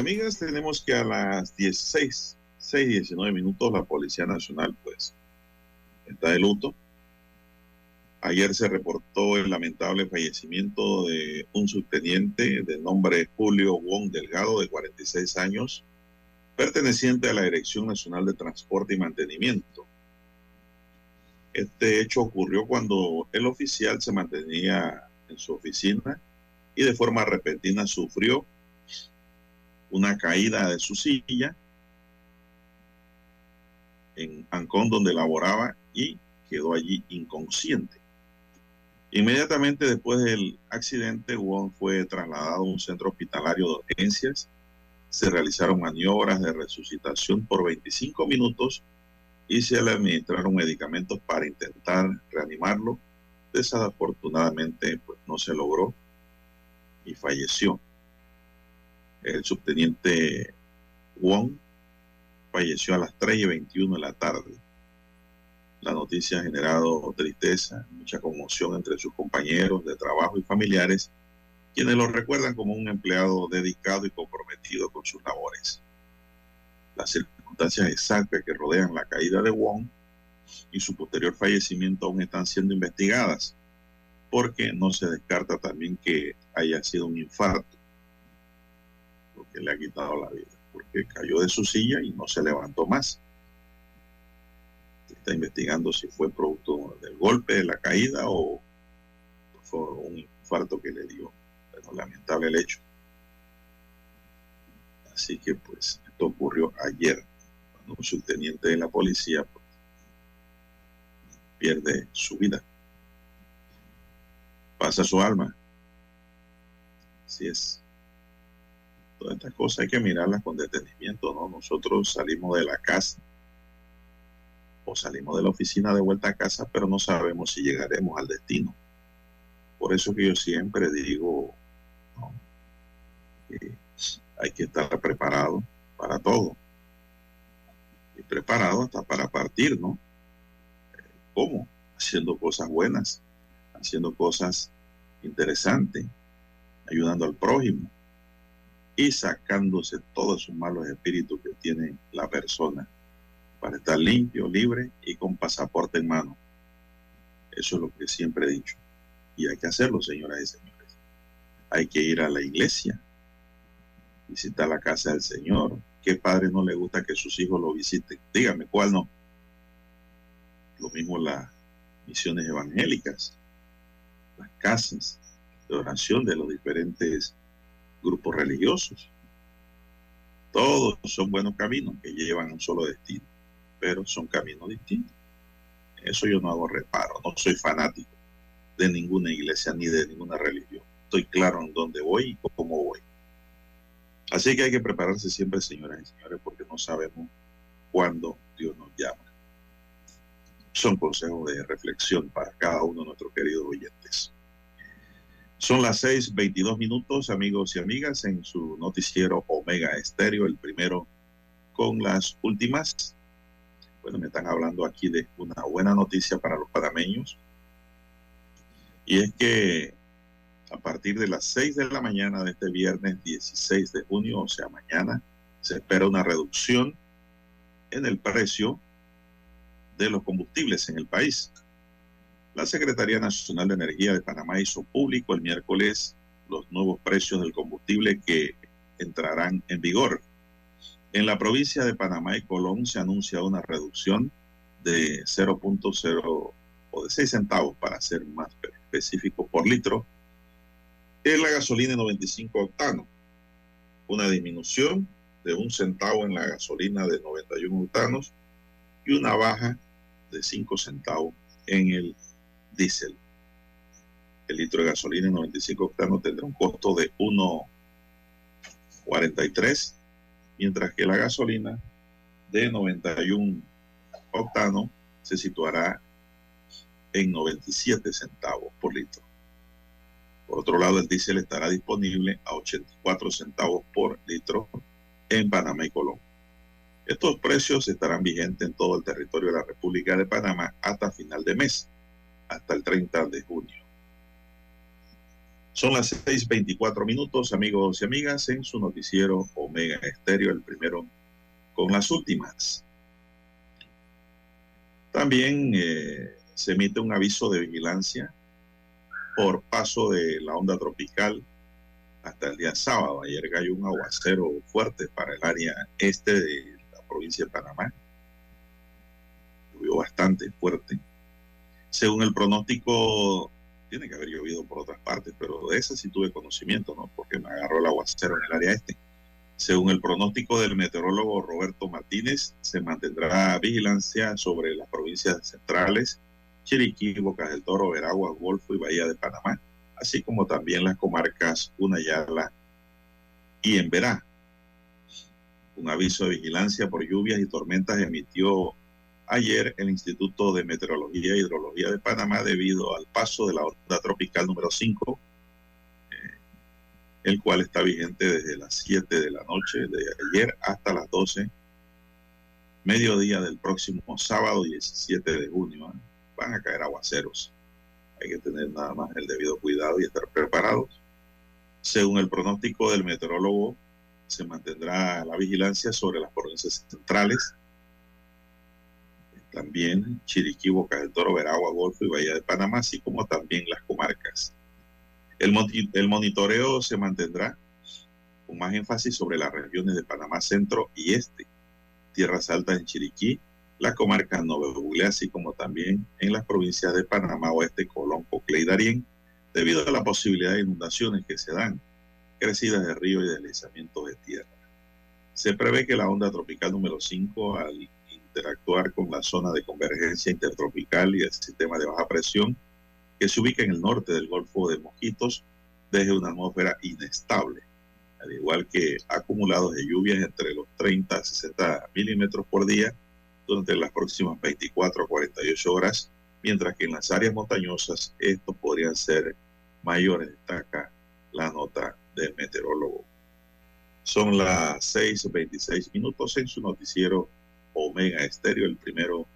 [SPEAKER 1] Amigas, tenemos que a las 16, 6, 19 minutos la Policía Nacional pues está de luto. Ayer se reportó el lamentable fallecimiento de un subteniente de nombre Julio Wong Delgado, de 46 años, perteneciente a la Dirección Nacional de Transporte y Mantenimiento. Este hecho ocurrió cuando el oficial se mantenía en su oficina y de forma repentina sufrió una caída de su silla en Ancón donde laboraba y quedó allí inconsciente. Inmediatamente después del accidente, Wong fue trasladado a un centro hospitalario de urgencias. Se realizaron maniobras de resucitación por 25 minutos y se le administraron medicamentos para intentar reanimarlo. Desafortunadamente, pues no se logró y falleció. El subteniente Wong falleció a las 3 y 21 de la tarde. La noticia ha generado tristeza, mucha conmoción entre sus compañeros de trabajo y familiares, quienes lo recuerdan como un empleado dedicado y comprometido con sus labores. Las circunstancias exactas que rodean la caída de Wong y su posterior fallecimiento aún están siendo investigadas, porque no se descarta también que haya sido un infarto, que le ha quitado la vida, porque cayó de su silla y no se levantó más está investigando si fue producto del golpe, de la caída o fue un infarto que le dio. Pero lamentable el hecho. Así que pues esto ocurrió ayer, cuando un subteniente de la policía pues, pierde su vida. Pasa su alma. Así es. Todas estas cosas hay que mirarlas con detenimiento, ¿no? Nosotros salimos de la casa salimos de la oficina de vuelta a casa, pero no sabemos si llegaremos al destino. Por eso que yo siempre digo, que hay que estar preparado para todo. Y preparado hasta para partir, ¿no? ¿Cómo? Haciendo cosas buenas, haciendo cosas interesantes, ayudando al prójimo y sacándose todos esos malos espíritus que tiene la persona para estar limpio, libre y con pasaporte en mano. Eso es lo que siempre he dicho. Y hay que hacerlo, señoras y señores. Hay que ir a la iglesia, visitar la casa del Señor. ¿Qué padre no le gusta que sus hijos lo visiten? Dígame, ¿cuál no? Lo mismo las misiones evangélicas, las casas de oración de los diferentes grupos religiosos. Todos son buenos caminos que llevan a un solo destino pero son caminos distintos. Eso yo no hago reparo, no soy fanático de ninguna iglesia ni de ninguna religión. Estoy claro en dónde voy y cómo voy. Así que hay que prepararse siempre, señoras y señores, porque no sabemos cuándo Dios nos llama. Son consejos de reflexión para cada uno de nuestros queridos oyentes. Son las 6:22 minutos, amigos y amigas, en su noticiero Omega Estéreo, el primero con las últimas bueno, me están hablando aquí de una buena noticia para los panameños. Y es que a partir de las 6 de la mañana de este viernes 16 de junio, o sea, mañana, se espera una reducción en el precio de los combustibles en el país. La Secretaría Nacional de Energía de Panamá hizo público el miércoles los nuevos precios del combustible que entrarán en vigor. En la provincia de Panamá y Colón se anuncia una reducción de 0.0 o de 6 centavos para ser más específico por litro en la gasolina 95 octano. Una disminución de un centavo en la gasolina de 91 octanos y una baja de 5 centavos en el diésel. El litro de gasolina 95 octanos tendrá un costo de 1.43 mientras que la gasolina de 91 octano se situará en 97 centavos por litro. Por otro lado, el diésel estará disponible a 84 centavos por litro en Panamá y Colombia. Estos precios estarán vigentes en todo el territorio de la República de Panamá hasta final de mes, hasta el 30 de junio. Son las 6:24 minutos, amigos y amigas, en su noticiero Omega Estéreo, el primero con las últimas. También eh, se emite un aviso de vigilancia por paso de la onda tropical hasta el día sábado. Ayer cayó un aguacero fuerte para el área este de la provincia de Panamá. Llovió bastante fuerte. Según el pronóstico tiene que haber llovido por otras partes, pero de esa sí tuve conocimiento, ¿no? Porque me agarró el aguacero en el área este. Según el pronóstico del meteorólogo Roberto Martínez, se mantendrá vigilancia sobre las provincias centrales, Chiriquí, Bocas del Toro, Veragua, Golfo y Bahía de Panamá, así como también las comarcas Unayala y Emberá. Un aviso de vigilancia por lluvias y tormentas emitió ayer el Instituto de Meteorología e Hidrología de Panamá debido al paso de la onda tropical número 5 el cual está vigente desde las 7 de la noche de ayer hasta las 12, mediodía del próximo sábado 17 de junio. ¿eh? Van a caer aguaceros. Hay que tener nada más el debido cuidado y estar preparados. Según el pronóstico del meteorólogo, se mantendrá la vigilancia sobre las provincias centrales, también Chiriquí, Boca del Toro, Veragua, Golfo y Bahía de Panamá, así como también las comarcas el, monitoreo se mantendrá con más énfasis sobre las regiones de Panamá Centro y Este, Tierras Altas en Chiriquí, la comarca Nove así como también en las provincias de Panamá Oeste, Colón, Coclé y Darién, debido a la posibilidad de inundaciones que se dan, crecidas de río y deslizamientos de tierra. Se prevé que la onda tropical número 5, al interactuar con la zona de convergencia intertropical y el sistema de baja presión, que se ubica en el norte del Golfo de Mojitos desde una atmósfera inestable, al igual que acumulados de lluvias entre los 30 a 60 milímetros por día durante las próximas 24 a 48 horas, mientras que en las áreas montañosas estos podrían ser mayores, destaca la nota del meteorólogo. Son las 6.26 minutos en su noticiero Omega Estéreo, el primero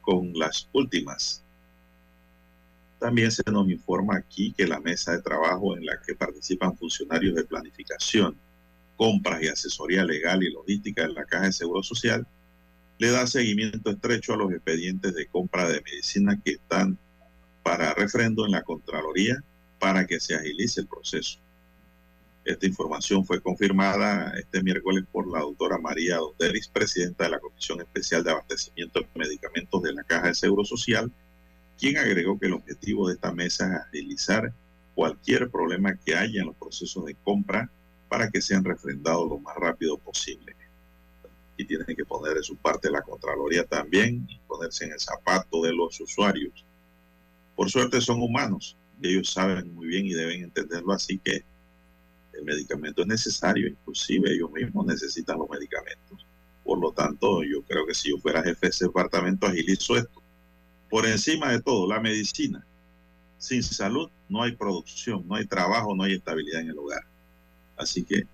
[SPEAKER 1] con las últimas también se nos informa aquí que la mesa de trabajo en la que participan funcionarios de planificación, compras y asesoría legal y logística de la Caja de Seguro Social le da seguimiento estrecho a los expedientes de compra de medicina que están para refrendo en la Contraloría para que se agilice el proceso. Esta información fue confirmada este miércoles por la doctora María Donderis, presidenta de la Comisión Especial de Abastecimiento de Medicamentos de la Caja de Seguro Social, quien agregó que el objetivo de esta mesa es agilizar cualquier problema que haya en los procesos de compra para que sean refrendados lo más rápido posible. Y tienen que poner en su parte la Contraloría también y ponerse en el zapato de los usuarios. Por suerte son humanos y ellos saben muy bien y deben entenderlo así que el medicamento es necesario, inclusive ellos mismos necesitan los medicamentos. Por lo tanto, yo creo que si yo fuera jefe de ese departamento, agilizo esto por encima de todo, la medicina. Sin salud no hay producción, no hay trabajo, no hay estabilidad en el hogar. Así que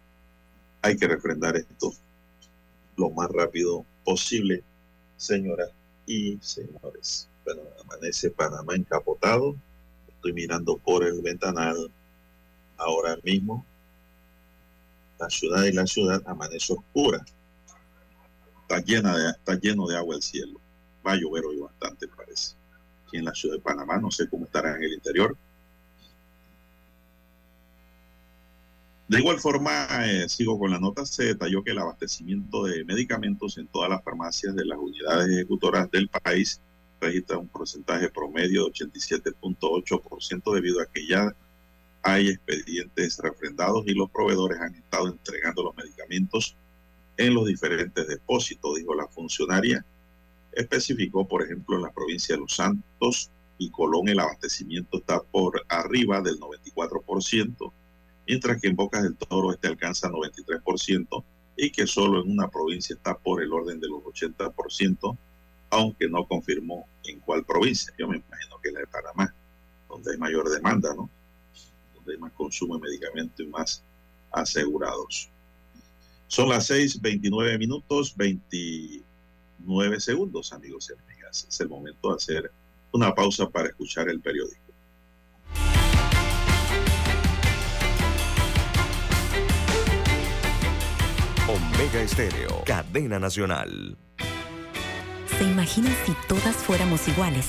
[SPEAKER 1] hay que refrendar esto lo más rápido posible, señoras y señores. Bueno, amanece Panamá encapotado. Estoy mirando por el ventanal ahora mismo. La ciudad y la ciudad amanece oscura. Está, llena de, está lleno de agua el cielo va a llover hoy bastante, parece. Aquí en la ciudad de Panamá, no sé cómo estará en el interior. De igual forma, eh, sigo con la nota, se detalló que el abastecimiento de medicamentos en todas las farmacias de las unidades ejecutoras del país registra un porcentaje promedio de 87.8% debido a que ya hay expedientes refrendados y los proveedores han estado entregando los medicamentos en los diferentes depósitos, dijo la funcionaria especificó, por ejemplo, en la provincia de Los Santos y Colón el abastecimiento está por arriba del 94%, mientras que en Bocas del Toro este alcanza 93% y que solo en una provincia está por el orden de los 80%, aunque no confirmó en cuál provincia. Yo me imagino que es la de Panamá, donde hay mayor demanda, ¿no? Hay más consumo de medicamentos y más asegurados. Son las 6:29 minutos, 20 nueve segundos, amigos y amigas. Es el momento de hacer una pausa para escuchar el periódico.
[SPEAKER 2] Omega Estéreo, cadena nacional.
[SPEAKER 7] ¿Se imaginan si todas fuéramos iguales?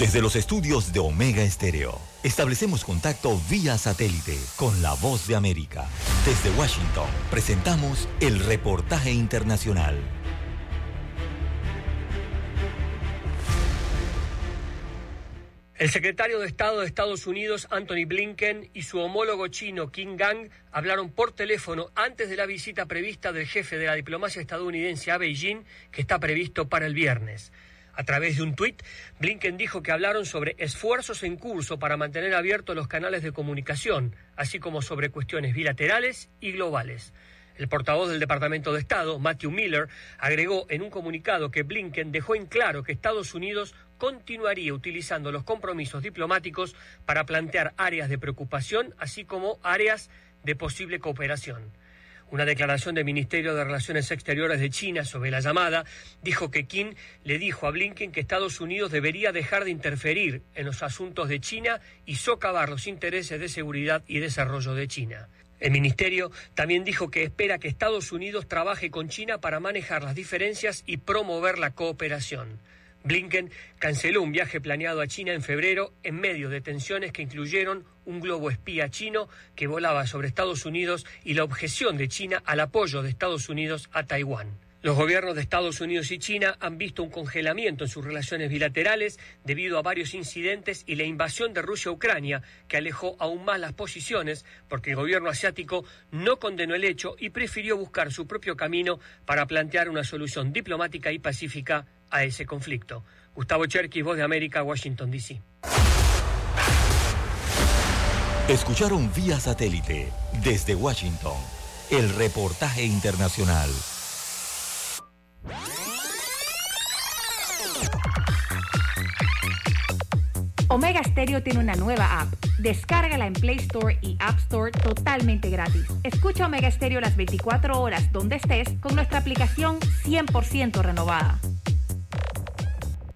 [SPEAKER 2] Desde los estudios de Omega Estéreo, establecemos contacto vía satélite con la voz de América. Desde Washington, presentamos el reportaje internacional.
[SPEAKER 5] El secretario de Estado de Estados Unidos, Anthony Blinken, y su homólogo chino, Kim Gang, hablaron por teléfono antes de la visita prevista del jefe de la diplomacia estadounidense a Beijing, que está previsto para el viernes. A través de un tuit, Blinken dijo que hablaron sobre esfuerzos en curso para mantener abiertos los canales de comunicación, así como sobre cuestiones bilaterales y globales. El portavoz del Departamento de Estado, Matthew Miller, agregó en un comunicado que Blinken dejó en claro que Estados Unidos continuaría utilizando los compromisos diplomáticos para plantear áreas de preocupación, así como áreas de posible cooperación. Una declaración del Ministerio de Relaciones Exteriores de China sobre la llamada dijo que Kim le dijo a Blinken que Estados Unidos debería dejar de interferir en los asuntos de China y socavar los intereses de seguridad y desarrollo de China. El ministerio también dijo que espera que Estados Unidos trabaje con China para manejar las diferencias y promover la cooperación. Blinken canceló un viaje planeado a China en febrero en medio de tensiones que incluyeron un globo espía chino que volaba sobre Estados Unidos y la objeción de China al apoyo de Estados Unidos a Taiwán. Los gobiernos de Estados Unidos y China han visto un congelamiento en sus relaciones bilaterales debido a varios incidentes y la invasión de Rusia a Ucrania, que alejó aún más las posiciones porque el gobierno asiático no condenó el hecho y prefirió buscar su propio camino para plantear una solución diplomática y pacífica a ese conflicto. Gustavo Cherkis, Voz de América, Washington, D.C.
[SPEAKER 2] Escucharon vía satélite desde Washington el reportaje internacional.
[SPEAKER 3] Omega Stereo tiene una nueva app. Descárgala en Play Store y App Store totalmente gratis. Escucha Omega Stereo las 24 horas donde estés con nuestra aplicación 100% renovada.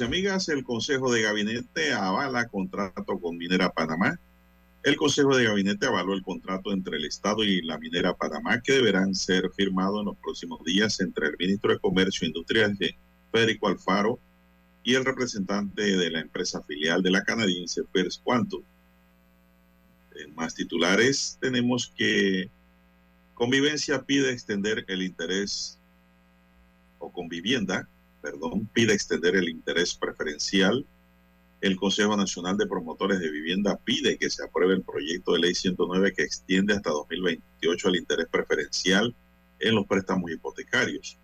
[SPEAKER 1] Amigas, el Consejo de Gabinete avala contrato con Minera Panamá. El Consejo de Gabinete avaló el contrato entre el Estado y la Minera Panamá que deberán ser firmados en los próximos días entre el ministro de Comercio e Industria, Federico Alfaro, y el representante de la empresa filial de la canadiense First Quantum. Más titulares tenemos que Convivencia pide extender el interés o Convivienda perdón, pide extender el interés preferencial. El Consejo Nacional de Promotores de Vivienda pide que se apruebe el proyecto de ley 109 que extiende hasta 2028 el interés preferencial en los préstamos hipotecarios.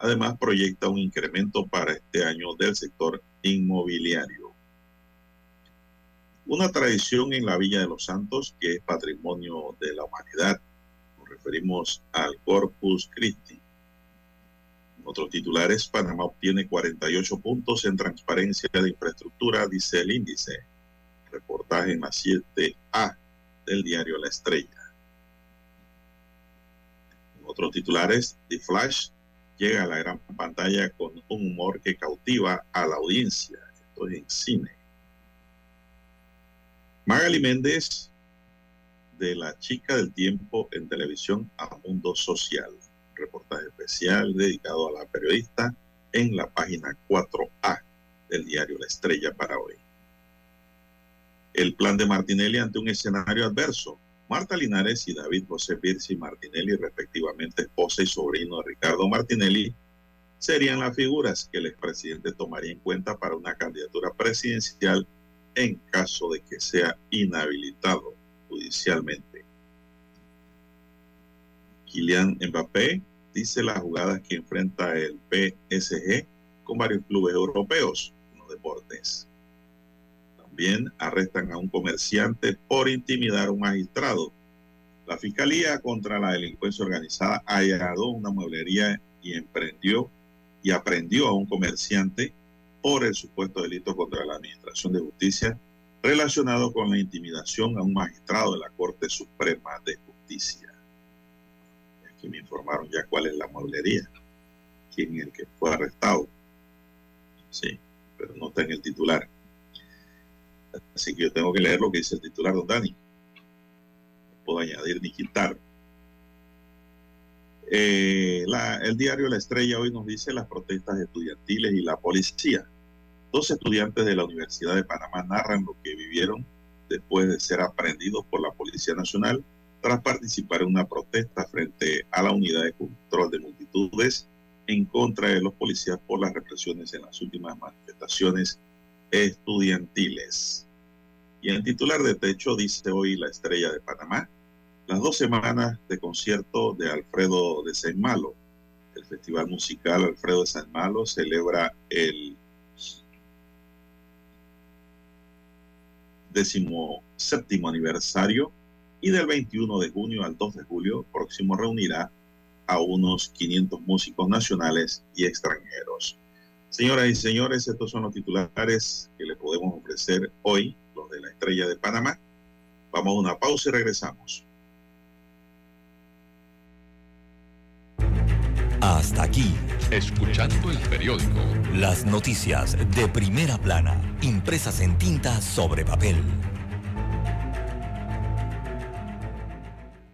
[SPEAKER 1] Además, proyecta un incremento para este año del sector inmobiliario. Una tradición en la Villa de los Santos que es patrimonio de la humanidad. Nos referimos al Corpus Christi. Otros titulares, Panamá obtiene 48 puntos en transparencia de infraestructura, dice el índice. Reportaje en la 7A del diario La Estrella. Otros titulares, The Flash llega a la gran pantalla con un humor que cautiva a la audiencia. Esto es en cine. Magali Méndez, de La Chica del Tiempo en televisión a Mundo Social reportaje especial dedicado a la periodista en la página 4A del diario La Estrella para hoy. El plan de Martinelli ante un escenario adverso. Marta Linares y David José Virsi Martinelli, respectivamente esposa y sobrino de Ricardo Martinelli, serían las figuras que el expresidente tomaría en cuenta para una candidatura presidencial en caso de que sea inhabilitado judicialmente. Kylian Mbappé dice las jugadas que enfrenta el PSG con varios clubes europeos en los deportes. También arrestan a un comerciante por intimidar a un magistrado. La Fiscalía contra la Delincuencia Organizada hallado una mueblería y emprendió y aprendió a un comerciante por el supuesto delito contra la Administración de Justicia relacionado con la intimidación a un magistrado de la Corte Suprema de Justicia que me informaron ya cuál es la mueblería, quién el que fue arrestado. Sí, pero no está en el titular. Así que yo tengo que leer lo que dice el titular, don Dani. No puedo añadir ni quitar. Eh, el diario La Estrella hoy nos dice las protestas estudiantiles y la policía. Dos estudiantes de la Universidad de Panamá narran lo que vivieron después de ser aprendidos por la Policía Nacional tras participar en una protesta frente a la unidad de control de multitudes en contra de los policías por las represiones en las últimas manifestaciones estudiantiles. Y en titular de techo dice hoy la estrella de Panamá, las dos semanas de concierto de Alfredo de Saint Malo. El Festival Musical Alfredo de Saint Malo celebra el décimo séptimo aniversario y del 21 de junio al 2 de julio próximo reunirá a unos 500 músicos nacionales y extranjeros. Señoras y señores, estos son los titulares que le podemos ofrecer hoy, los de la Estrella de Panamá. Vamos a una pausa y regresamos.
[SPEAKER 2] Hasta aquí,
[SPEAKER 8] escuchando el periódico.
[SPEAKER 2] Las noticias de primera plana, impresas en tinta sobre papel.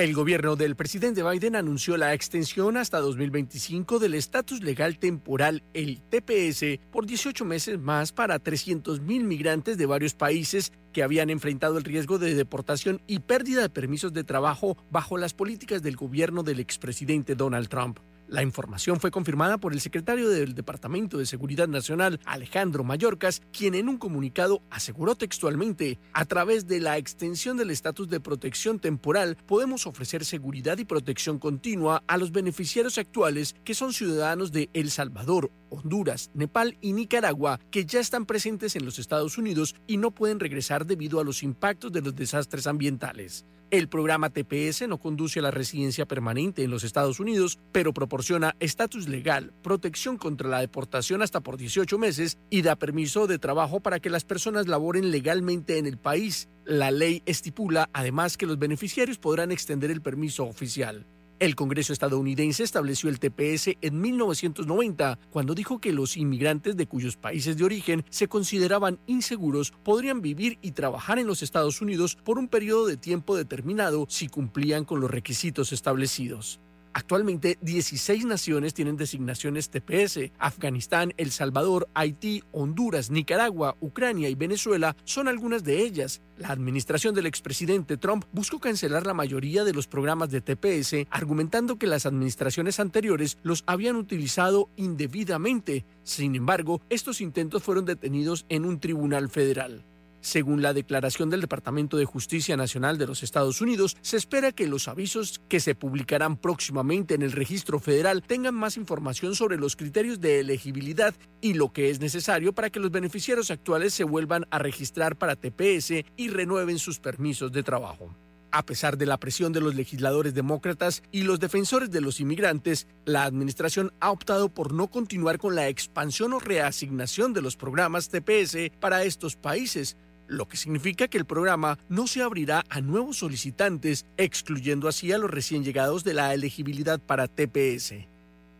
[SPEAKER 9] El gobierno del presidente Biden anunció la extensión hasta 2025 del estatus legal temporal, el TPS, por 18 meses más para 300.000 migrantes de varios países que habían enfrentado el riesgo de deportación y pérdida de permisos de trabajo bajo las políticas del gobierno del expresidente Donald Trump. La información fue confirmada por el secretario del Departamento de Seguridad Nacional, Alejandro Mayorkas, quien en un comunicado aseguró textualmente, a través de la extensión del estatus de protección temporal, podemos ofrecer seguridad y protección continua a los beneficiarios actuales que son ciudadanos de El Salvador, Honduras, Nepal y Nicaragua, que ya están presentes en los Estados Unidos y no pueden regresar debido a los impactos de los desastres ambientales. El programa TPS no conduce a la residencia permanente en los Estados Unidos, pero proporciona estatus legal, protección contra la deportación hasta por 18 meses y da permiso de trabajo para que las personas laboren legalmente en el país. La ley estipula además que los beneficiarios podrán extender el permiso oficial. El Congreso estadounidense estableció el TPS en 1990, cuando dijo que los inmigrantes de cuyos países de origen se consideraban inseguros podrían vivir y trabajar en los Estados Unidos por un periodo de tiempo determinado si cumplían con los requisitos establecidos. Actualmente, 16 naciones tienen designaciones TPS. Afganistán, El Salvador, Haití, Honduras, Nicaragua, Ucrania y Venezuela son algunas de ellas. La administración del expresidente Trump buscó cancelar la mayoría de los programas de TPS, argumentando que las administraciones anteriores los habían utilizado indebidamente. Sin embargo, estos intentos fueron detenidos en un tribunal federal. Según la declaración del Departamento de Justicia Nacional de los Estados Unidos, se espera que los avisos que se publicarán próximamente en el registro federal tengan más información sobre los criterios de elegibilidad y lo que es necesario para que los beneficiarios actuales se vuelvan a registrar para TPS y renueven sus permisos de trabajo. A pesar de la presión de los legisladores demócratas y los defensores de los inmigrantes, la administración ha optado por no continuar con la expansión o reasignación de los programas TPS para estos países, lo que significa que el programa no se abrirá a nuevos solicitantes, excluyendo así a los recién llegados de la elegibilidad para TPS.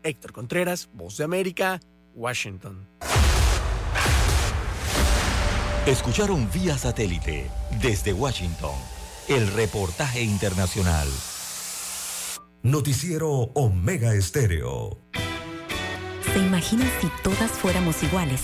[SPEAKER 9] Héctor Contreras, Voz de América, Washington.
[SPEAKER 2] Escucharon vía satélite desde Washington el reportaje internacional. Noticiero Omega Estéreo.
[SPEAKER 7] ¿Se imagina si todas fuéramos iguales?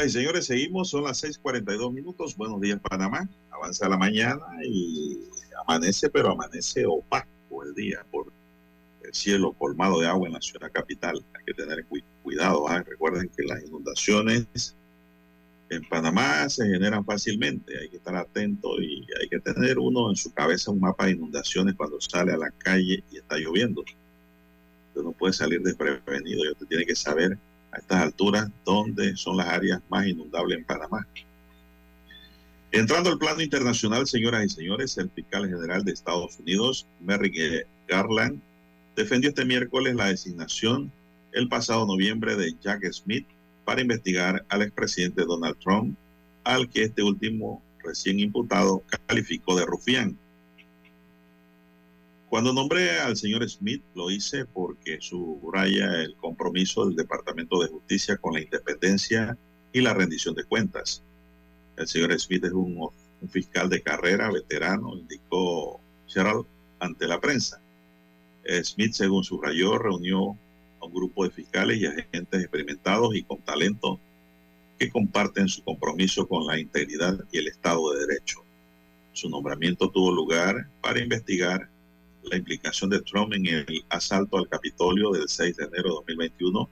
[SPEAKER 1] Señoras y señores, seguimos, son las 6:42 minutos. Buenos días, Panamá. Avanza la mañana y amanece, pero amanece opaco el día por el cielo colmado de agua en la ciudad capital. Hay que tener cuidado. ¿ah? Recuerden que las inundaciones en Panamá se generan fácilmente. Hay que estar atento y hay que tener uno en su cabeza un mapa de inundaciones cuando sale a la calle y está lloviendo. Usted no puede salir desprevenido. Usted tiene que saber a estas alturas dónde son las áreas más inundables en Panamá. Entrando al plano internacional, señoras y señores, el fiscal general de Estados Unidos, Merrick Garland, defendió este miércoles la designación el pasado noviembre de Jack Smith para investigar al expresidente Donald Trump, al que este último recién imputado calificó de rufián. Cuando nombré al señor Smith, lo hice porque subraya el compromiso del Departamento de Justicia con la independencia y la rendición de cuentas. El señor Smith es un, fiscal de carrera, veterano, indicó Gerald ante la prensa. Smith, según subrayó, reunió a un grupo de fiscales y agentes experimentados y con talento que comparten su compromiso con la integridad y el Estado de Derecho. Su nombramiento tuvo lugar para investigar la implicación de Trump en el asalto al Capitolio del 6 de enero de 2021,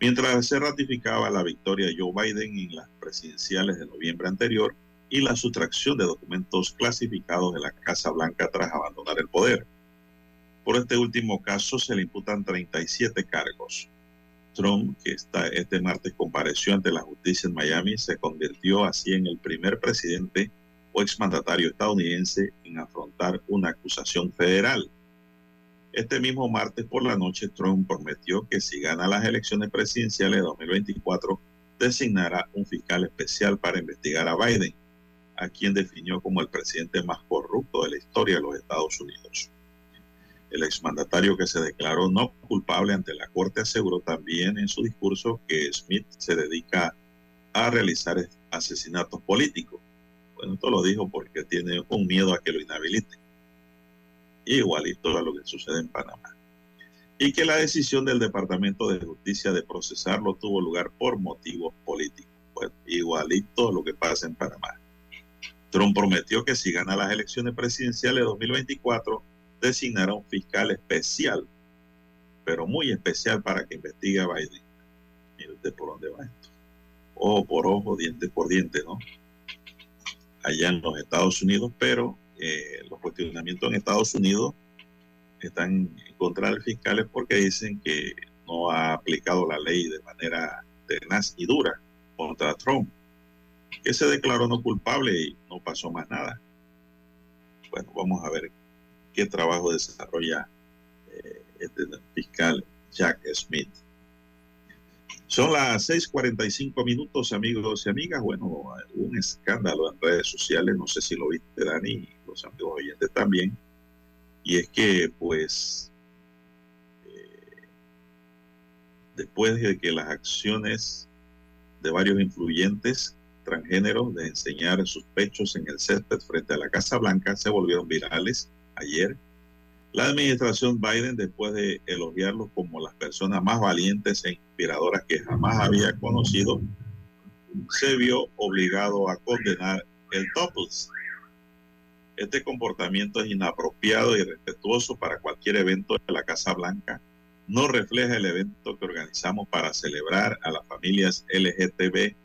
[SPEAKER 1] mientras se ratificaba la victoria de Joe Biden en las presidenciales de noviembre anterior y la sustracción de documentos clasificados de la Casa Blanca tras abandonar el poder. Por este último caso se le imputan 37 cargos. Trump, que este martes compareció ante la justicia en Miami, se convirtió así en el primer presidente exmandatario estadounidense en afrontar una acusación federal. Este mismo martes por la noche, Trump prometió que si gana las elecciones presidenciales de 2024, designará un fiscal especial para investigar a Biden, a quien definió como el presidente más corrupto de la historia de los Estados Unidos. El exmandatario que se declaró no culpable ante la Corte aseguró también en su discurso que Smith se dedica a realizar asesinatos políticos bueno, esto lo dijo porque tiene un miedo a que lo inhabilite. Igualito a lo que sucede en Panamá. y que la decisión del Departamento de Justicia de procesarlo tuvo lugar por motivos políticos. Pues igualito a lo que pasa en Panamá. Trump prometió que si gana las elecciones presidenciales de 2024, designará un fiscal especial, pero muy especial para que investigue a Biden. Mire usted por dónde va esto. Ojo por ojo, diente por diente, ¿no? Allá en los Estados Unidos, pero eh, los cuestionamientos en Estados Unidos están en contra del fiscal es porque dicen que no ha aplicado la ley de manera tenaz y dura contra Trump, que se declaró no culpable y no pasó más nada. Bueno, vamos a ver qué trabajo desarrolla eh, este fiscal Jack Smith. Son las 6:45 minutos, amigos y amigas. Bueno, un escándalo en redes sociales, no sé si lo viste, Dani, y los amigos oyentes también. Y es que, pues, eh, después de que las acciones de varios influyentes transgéneros de enseñar sus pechos en el césped frente a la Casa Blanca se volvieron virales ayer. La administración Biden, después de elogiarlos como las personas más valientes e que jamás había conocido, se vio obligado a condenar el topless. Este comportamiento es inapropiado y respetuoso para cualquier evento de la Casa Blanca. No refleja el evento que organizamos para celebrar a las familias LGTB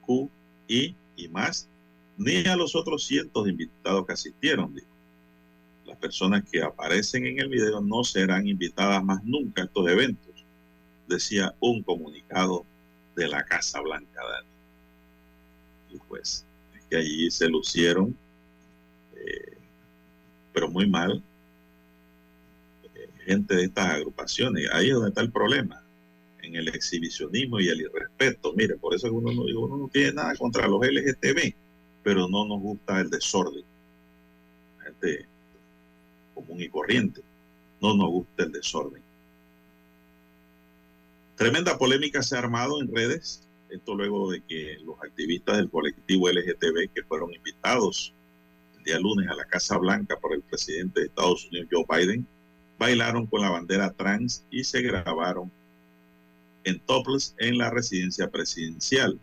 [SPEAKER 1] Q, I y más, ni a los otros cientos de invitados que asistieron. Las personas que aparecen en el video no serán invitadas más nunca a estos eventos, decía un comunicado de la Casa Blanca. Y pues, es que allí se lucieron, eh, pero muy mal, eh, gente de estas agrupaciones. Ahí es donde está el problema en el exhibicionismo y el irrespeto. Mire, por eso uno no, uno no tiene nada contra los LGTB, pero no nos gusta el desorden. Gente común y corriente. No nos gusta el desorden. Tremenda polémica se ha armado en redes. Esto luego de que los activistas del colectivo LGTB que fueron invitados el día lunes a la Casa Blanca por el presidente de Estados Unidos, Joe Biden, bailaron con la bandera trans y se grabaron en topless en la residencia presidencial.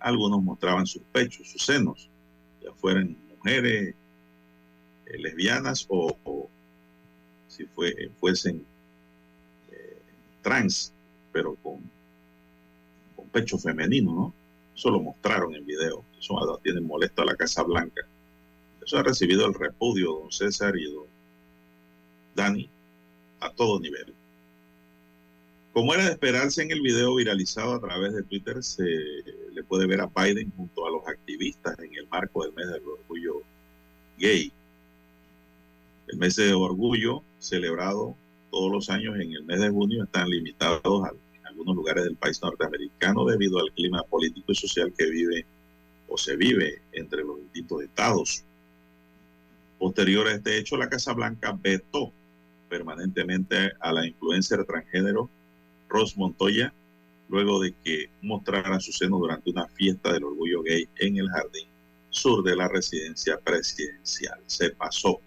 [SPEAKER 1] Algunos mostraban sus pechos, sus senos, ya fueran mujeres eh, lesbianas o, si fue, fuesen eh, trans, pero con, con pecho femenino, ¿no? Eso lo mostraron en video. Eso tiene molesto a la Casa Blanca. Eso ha recibido el repudio don César y don Dani a todo nivel. Como era de esperarse en el video viralizado a través de Twitter, se le puede ver a Biden junto a los activistas en el marco del mes del orgullo gay. El mes de orgullo, celebrado todos los años en el mes de junio, están limitados a, algunos lugares del país norteamericano debido al clima político y social que vive o se vive entre los distintos estados. Posterior a este hecho, la Casa Blanca vetó permanentemente a la influencer transgénero Ross Montoya, luego de que mostrara su seno durante una fiesta del orgullo gay en el jardín sur de la residencia presidencial. Se pasó.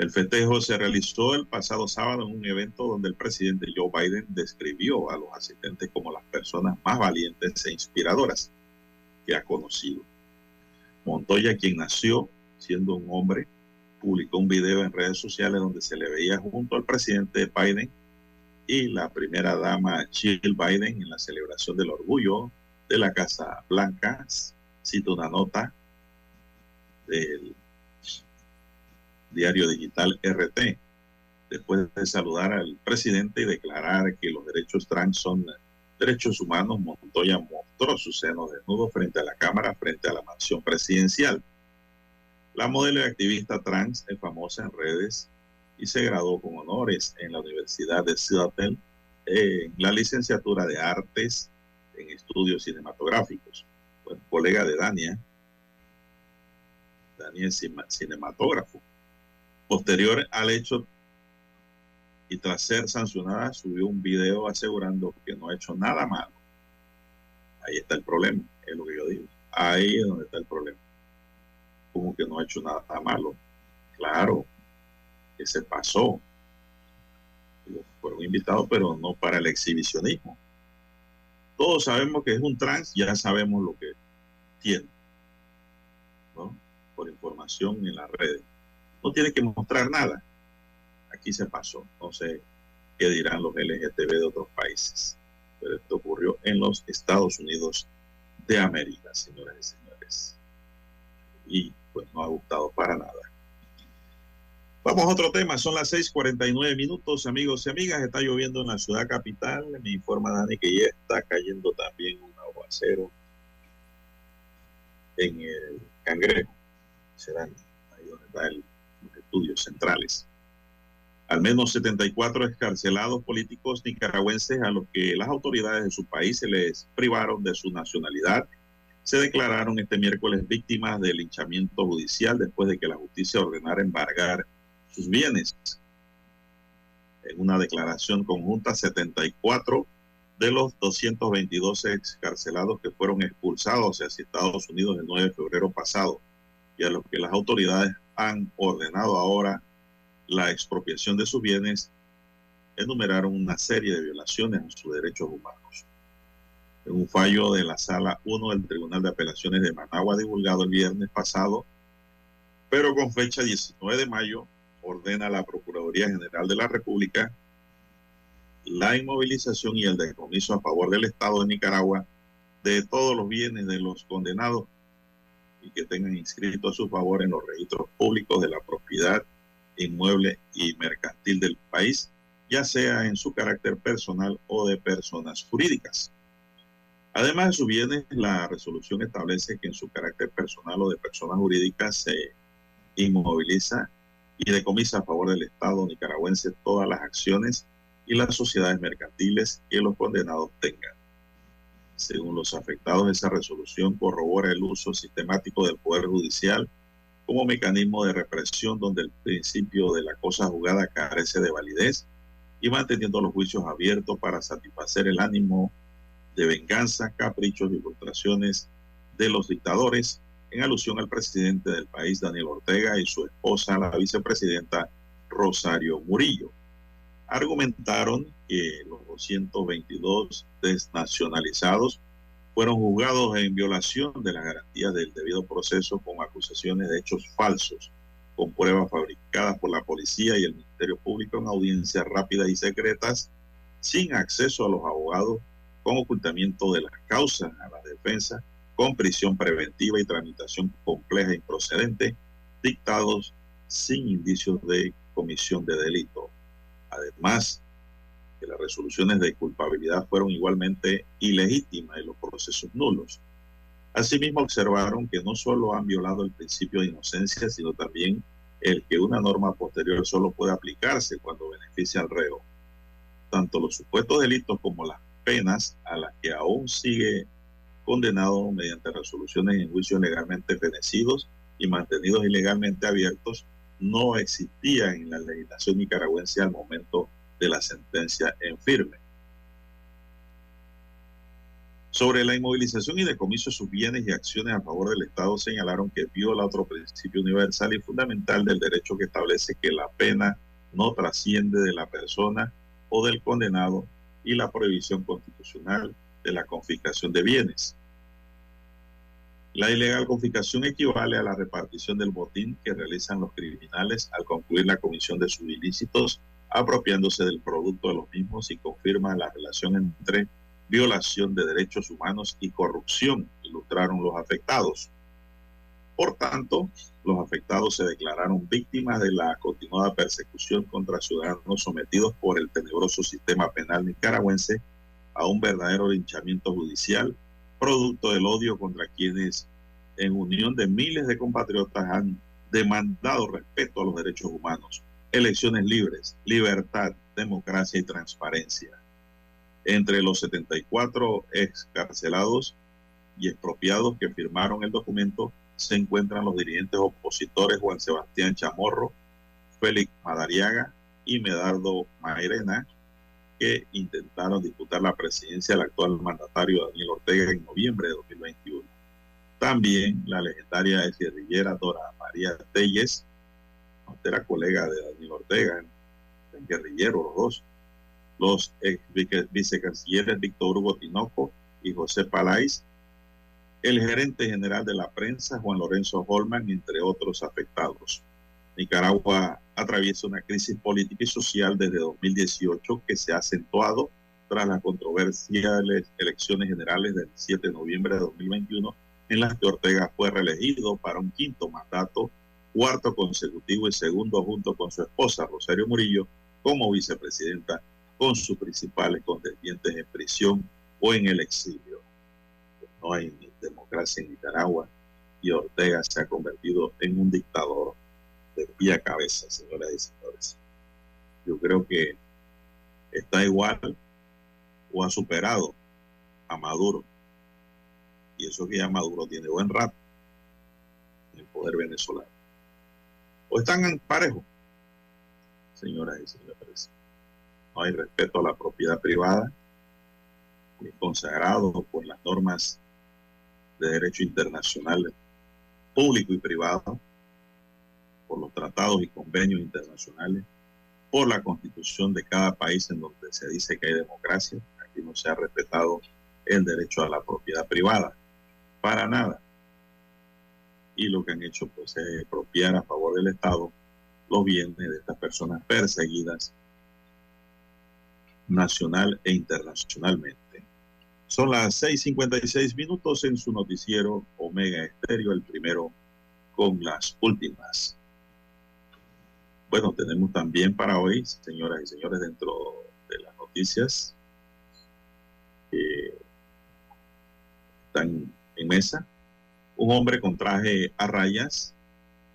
[SPEAKER 1] El festejo se realizó el pasado sábado en un evento donde el presidente Joe Biden describió a los asistentes como las personas más valientes e inspiradoras que ha conocido. Montoya, quien nació siendo un hombre, publicó un video en redes sociales donde se le veía junto al presidente Biden y la primera dama Jill Biden en la celebración del orgullo de la Casa Blanca. Cito una nota del diario digital RT. Después de saludar al presidente y declarar que los derechos trans son derechos humanos, Montoya mostró su seno desnudo frente a la cámara, frente a la mansión presidencial. La modelo y activista trans es famosa en redes y se graduó con honores en la Universidad de Seattle en la licenciatura de Artes en Estudios Cinematográficos. Bueno, colega de Dania. Dania es cinematógrafo. Posterior al hecho y tras ser sancionada, subió un video asegurando que no ha hecho nada malo. Ahí está el problema, es lo que yo digo. Ahí es donde está el problema. Como que no ha hecho nada malo. Claro, que se pasó. Fueron invitados, pero no para el exhibicionismo. Todos sabemos que es un trans, ya sabemos lo que tiene, ¿no? Por información en las redes. No tiene que mostrar nada. Aquí se pasó. No sé qué dirán los LGTB de otros países. Pero esto ocurrió en los Estados Unidos de América, señoras y señores. Y pues no ha gustado para nada. Vamos a otro tema, son las 6:49 minutos, amigos y amigas. Está lloviendo en la ciudad capital. Me informa Dani que ya está cayendo también un aguacero en el Cangrejo. Serán ahí donde están los estudios centrales. Al menos 74 escarcelados políticos nicaragüenses a los que las autoridades de su país se les privaron de su nacionalidad se declararon este miércoles víctimas del linchamiento judicial después de que la justicia ordenara embargar sus bienes. En una declaración conjunta, 74 de los 222 excarcelados que fueron expulsados hacia Estados Unidos el 9 de febrero pasado y a los que las autoridades han ordenado ahora la expropiación de sus bienes, enumeraron una serie de violaciones a sus derechos humanos. En un fallo de la Sala 1 del Tribunal de Apelaciones de Managua divulgado el viernes pasado, pero con fecha 19 de mayo, ordena a la Procuraduría General de la República la inmovilización y el decomiso a favor del Estado de Nicaragua de todos los bienes de los condenados y que tengan inscrito a su favor en los registros públicos de la propiedad inmueble y mercantil del país, ya sea en su carácter personal o de personas jurídicas. Además de sus bienes, la resolución establece que en su carácter personal o de personas jurídicas se inmoviliza y decomisa a favor del Estado nicaragüense todas las acciones y las sociedades mercantiles que los condenados tengan. Según los afectados, esa resolución corrobora el uso sistemático del Poder Judicial como mecanismo de represión donde el principio de la cosa jugada carece de validez y manteniendo los juicios abiertos para satisfacer el ánimo de venganza, caprichos y frustraciones de los dictadores en alusión al presidente del país, Daniel Ortega, y su esposa, la vicepresidenta Rosario Murillo. Argumentaron que los 222 desnacionalizados fueron juzgados en violación de las garantías del debido proceso con acusaciones de hechos falsos, con pruebas fabricadas por la policía y el Ministerio Público en audiencias rápidas y secretas, sin acceso a los abogados, con ocultamiento de las causas a la defensa con prisión preventiva y tramitación compleja e improcedente, dictados sin indicios de comisión de delito. Además, que las resoluciones de culpabilidad fueron igualmente ilegítimas y los procesos nulos. Asimismo, observaron que no solo han violado el principio de inocencia, sino también el que una norma posterior solo puede aplicarse cuando beneficia al reo. Tanto los supuestos delitos como las penas a las que aún sigue condenado mediante resoluciones en juicios legalmente fenecidos y mantenidos ilegalmente abiertos no existía en la legislación nicaragüense al momento de la sentencia en firme. Sobre la inmovilización y decomiso de sus bienes y acciones a favor del Estado señalaron que viola otro principio universal y fundamental del derecho que establece que la pena no trasciende de la persona o del condenado y la prohibición constitucional de la confiscación de bienes. La ilegal confiscación equivale a la repartición del botín que realizan los criminales al concluir la comisión de sus ilícitos, apropiándose del producto de los mismos y confirma la relación entre violación de derechos humanos y corrupción, ilustraron los afectados. Por tanto, los afectados se declararon víctimas de la continuada persecución contra ciudadanos sometidos por el tenebroso sistema penal nicaragüense a un verdadero linchamiento judicial producto del odio contra quienes en unión de miles de compatriotas han demandado respeto a los derechos humanos, elecciones libres, libertad, democracia y transparencia. Entre los 74 excarcelados y expropiados que firmaron el documento se encuentran los dirigentes opositores Juan Sebastián Chamorro, Félix Madariaga y Medardo Mairena, que intentaron disputar la presidencia del actual mandatario Daniel Ortega en noviembre de 2021. También la legendaria guerrillera Dora María Telles, era colega de Daniel Ortega, guerrillero los dos, los ex vicecancilleres Víctor Hugo Tinoco y José Palais, el gerente general de la prensa Juan Lorenzo Holman, entre otros afectados. Nicaragua atraviesa una crisis política y social desde 2018 que se ha acentuado tras las controversiales elecciones generales del 7 de noviembre de 2021, en las que Ortega fue reelegido para un quinto mandato, cuarto consecutivo y segundo junto con su esposa Rosario Murillo como vicepresidenta, con sus principales contendientes en prisión o en el exilio. No hay democracia en Nicaragua y Ortega se ha convertido en un dictador de pie a cabeza, señoras y señores. Yo creo que está igual o ha superado a Maduro. Y eso que ya Maduro tiene buen rato en el poder venezolano. O están en parejo, señoras y señores. No hay respeto a la propiedad privada, consagrado por las normas de derecho internacional público y privado, por los tratados y convenios internacionales, por la constitución de cada país en donde se dice que hay democracia, y no se ha respetado el derecho a la propiedad privada. Para nada. Y lo que han hecho pues es expropiar a favor del Estado los bienes de estas personas perseguidas nacional e internacionalmente. Son las 6:56 minutos en su noticiero Omega Estéreo, el primero con las últimas. Bueno, tenemos también para hoy, señoras y señores, dentro de las noticias, están en mesa. Un hombre con traje a rayas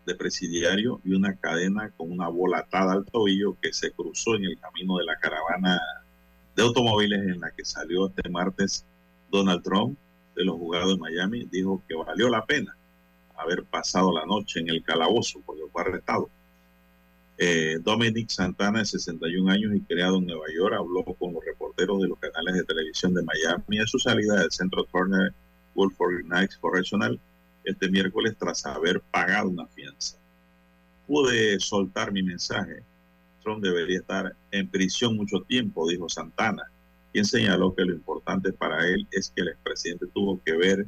[SPEAKER 1] de presidiario y una cadena con una bola atada al tobillo que se cruzó en el camino de la caravana de automóviles en la que salió este martes Donald Trump de los jugados de Miami, dijo que valió la pena haber pasado la noche en el calabozo porque fue arrestado. Eh, Dominic Santana, de 61 años y creado en Nueva York, habló con los reporteros de los canales de televisión de Miami a su salida del centro Turner Wolford Nights Correctional este miércoles tras haber pagado una fianza. Pude soltar mi mensaje. Trump debería estar en prisión mucho tiempo, dijo Santana, quien señaló que lo importante para él es que el expresidente tuvo que ver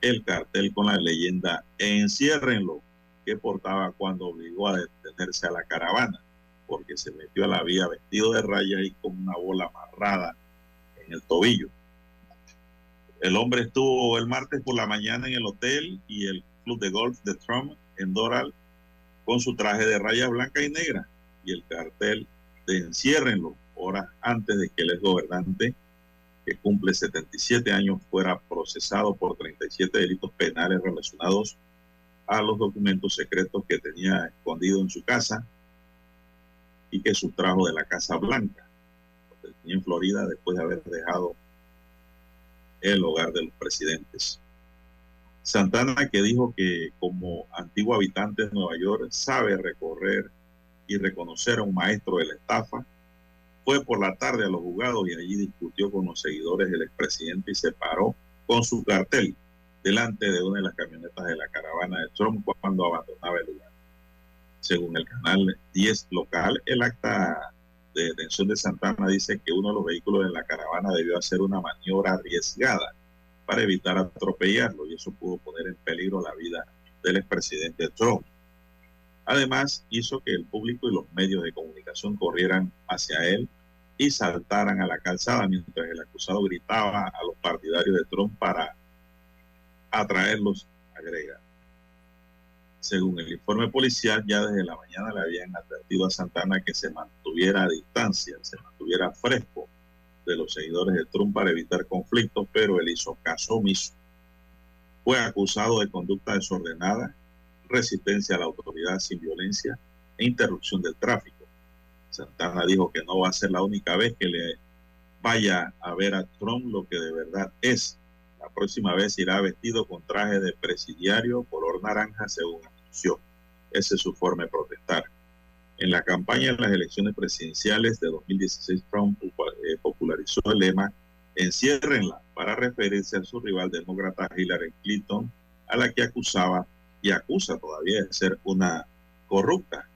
[SPEAKER 1] el cartel con la leyenda Enciérrenlo que portaba cuando obligó a detenerse a la caravana, porque se metió a la vía vestido de raya y con una bola amarrada en el tobillo. El hombre estuvo el martes por la mañana en el hotel y el club de golf de Trump en Doral con su traje de rayas blanca y negra y el cartel de enciérrenlo horas antes de que el ex gobernante que cumple 77 años fuera procesado por 37 delitos penales relacionados a los documentos secretos que tenía escondido en su casa y que sustrajo de la Casa Blanca, en Florida después de haber dejado el hogar de los presidentes. Santana que dijo que como antiguo habitante de Nueva York sabe recorrer y reconocer a un maestro de la estafa, fue por la tarde a los juzgados y allí discutió con los seguidores del expresidente y se paró con su cartel delante de una de las camionetas de la caravana de Trump cuando abandonaba el lugar. Según el canal 10 local, el acta de detención de Santana dice que uno de los vehículos de la caravana debió hacer una maniobra arriesgada para evitar atropellarlo y eso pudo poner en peligro la vida del expresidente Trump. Además, hizo que el público y los medios de comunicación corrieran hacia él y saltaran a la calzada mientras el acusado gritaba a los partidarios de Trump para atraerlos, agrega. Según el informe policial, ya desde la mañana le habían advertido a Santana que se mantuviera a distancia, se mantuviera fresco de los seguidores de Trump para evitar conflictos, pero él hizo caso omiso. Fue acusado de conducta desordenada, resistencia a la autoridad sin violencia e interrupción del tráfico. Santana dijo que no va a ser la única vez que le vaya a ver a Trump lo que de verdad es, próxima vez irá vestido con traje de presidiario color naranja, según anunció. Esa es su forma de protestar. En la campaña de las elecciones presidenciales de 2016, Trump eh, popularizó el lema Enciérrenla para referirse a su rival demócrata Hillary Clinton, a la que acusaba y acusa todavía de ser una corrupta.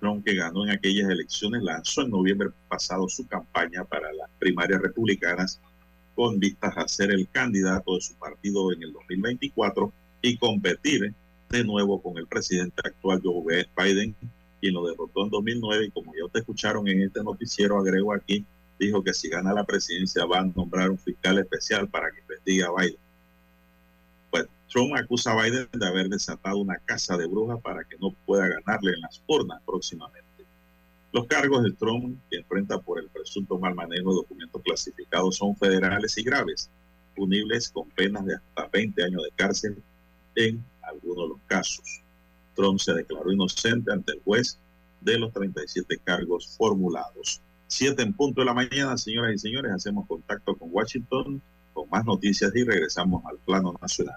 [SPEAKER 1] Trump, que ganó en aquellas elecciones, lanzó en noviembre pasado su campaña para las primarias republicanas con vistas a ser el candidato de su partido en el 2024 y competir de nuevo con el presidente actual Joe Biden, quien lo derrotó en 2009 y como ya te escucharon en este noticiero, agrego aquí, dijo que si gana la presidencia van a nombrar un fiscal especial para que investigue a Biden. Pues Trump acusa a Biden de haber desatado una casa de brujas para que no pueda ganarle en las urnas próximamente. Los cargos de Trump que enfrenta por el presunto mal manejo de documentos clasificados son federales y graves, punibles con penas de hasta 20 años de cárcel en algunos de los casos. Trump se declaró inocente ante el juez de los 37 cargos formulados. Siete en punto de la mañana, señoras y señores, hacemos contacto con Washington con más noticias y regresamos al plano nacional.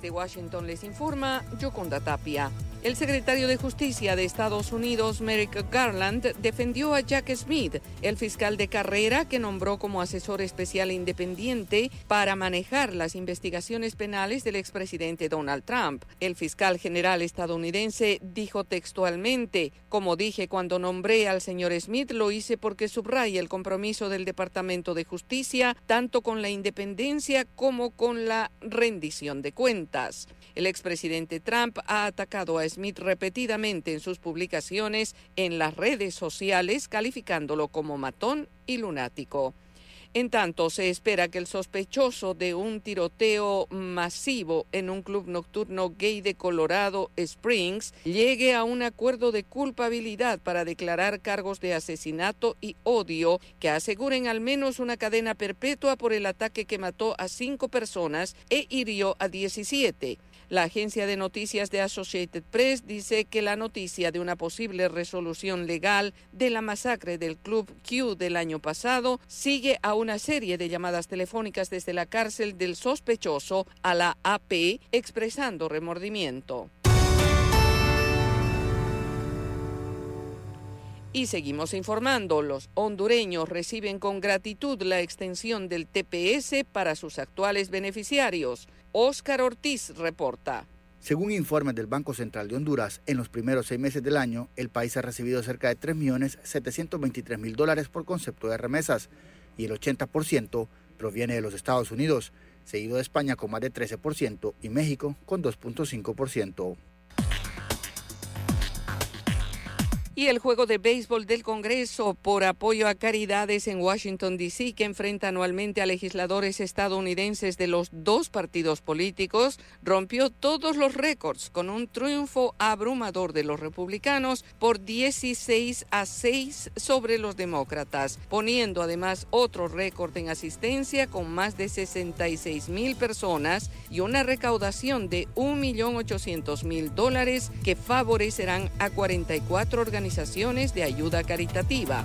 [SPEAKER 10] De Washington les informa Yoconda Tapia. El secretario de Justicia de Estados Unidos, Merrick Garland, defendió a Jack Smith, el fiscal de carrera que nombró como asesor especial independiente para manejar las investigaciones penales del expresidente Donald Trump. El fiscal general estadounidense dijo textualmente, como dije cuando nombré al señor Smith, lo hice porque subraya el compromiso del Departamento de Justicia tanto con la independencia como con la rendición de cuentas. El expresidente Trump ha atacado a Smith repetidamente en sus publicaciones en las redes sociales, calificándolo como matón y lunático. En tanto, se espera que el sospechoso de un tiroteo masivo en un club nocturno gay de Colorado Springs llegue a un acuerdo de culpabilidad para declarar cargos de asesinato y odio que aseguren al menos una cadena perpetua por el ataque que mató a cinco personas e hirió a 17. La agencia de noticias de Associated Press dice que la noticia de una posible resolución legal de la masacre del Club Q del año pasado sigue a una serie de llamadas telefónicas desde la cárcel del sospechoso a la AP expresando remordimiento. Y seguimos informando, los hondureños reciben con gratitud la extensión del TPS para sus actuales beneficiarios. Óscar Ortiz reporta.
[SPEAKER 11] Según informes del Banco Central de Honduras, en los primeros seis meses del año, el país ha recibido cerca de 3.723.000 dólares por concepto de remesas y el 80% proviene de los Estados Unidos, seguido de España con más de 13% y México con 2.5%.
[SPEAKER 10] y el juego de béisbol del Congreso por apoyo a caridades en Washington, D.C., que enfrenta anualmente a legisladores estadounidenses de los dos partidos políticos, rompió todos los récords con un triunfo abrumador de los republicanos por 16 a 6 sobre los demócratas, poniendo además otro récord en asistencia con más de 66 mil personas y una recaudación de 1.800.000 dólares que favorecerán a 44 organizaciones organizaciones de ayuda caritativa.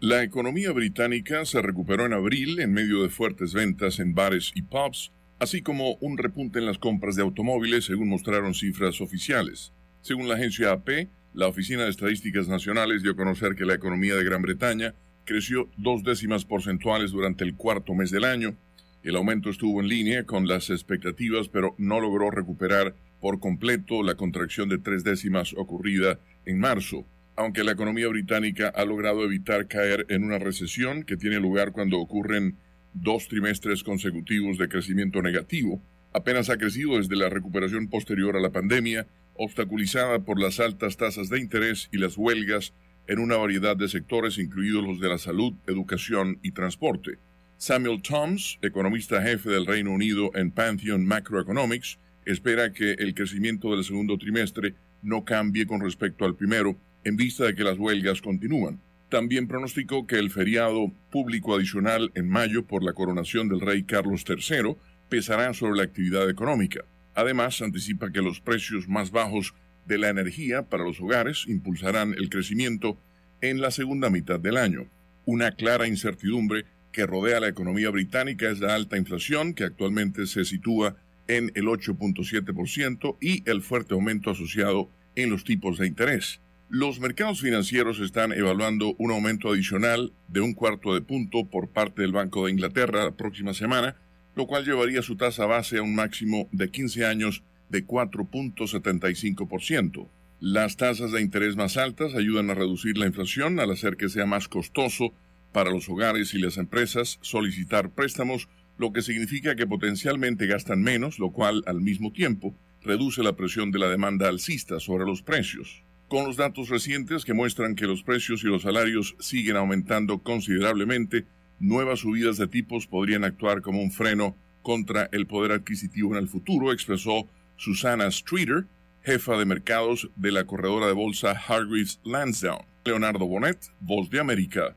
[SPEAKER 12] La economía británica se recuperó en abril en medio de fuertes ventas en bares y pubs, así como un repunte en las compras de automóviles, según mostraron cifras oficiales. Según la agencia AP, la Oficina de Estadísticas Nacionales dio a conocer que la economía de Gran Bretaña creció dos décimas porcentuales durante el cuarto mes del año, el aumento estuvo en línea con las expectativas, pero no logró recuperar por completo la contracción de tres décimas ocurrida en marzo. Aunque la economía británica ha logrado evitar caer en una recesión que tiene lugar cuando ocurren dos trimestres consecutivos de crecimiento negativo, apenas ha crecido desde la recuperación posterior a la pandemia, obstaculizada por las altas tasas de interés y las huelgas en una variedad de sectores, incluidos los de la salud, educación y transporte. Samuel Toms, economista jefe del Reino Unido en Pantheon Macroeconomics, espera que el crecimiento del segundo trimestre no cambie con respecto al primero, en vista de que las huelgas continúan. También pronosticó que el feriado público adicional en mayo por la coronación del rey Carlos III pesará sobre la actividad económica. Además, anticipa que los precios más bajos de la energía para los hogares impulsarán el crecimiento en la segunda mitad del año. Una clara incertidumbre que rodea la economía británica es la alta inflación, que actualmente se sitúa en el 8.7%, y el fuerte aumento asociado en los tipos de interés. Los mercados financieros están evaluando un aumento adicional de un cuarto de punto por parte del Banco de Inglaterra la próxima semana, lo cual llevaría su tasa base a un máximo de 15 años de 4.75%. Las tasas de interés más altas ayudan a reducir la inflación al hacer que sea más costoso para los hogares y las empresas solicitar préstamos, lo que significa que potencialmente gastan menos, lo cual al mismo tiempo reduce la presión de la demanda alcista sobre los precios. Con los datos recientes que muestran que los precios y los salarios siguen aumentando considerablemente, nuevas subidas de tipos podrían actuar como un freno contra el poder adquisitivo en el futuro, expresó Susana Streeter, jefa de mercados de la corredora de bolsa Hargreaves Lansdowne. Leonardo Bonet, Voz de América.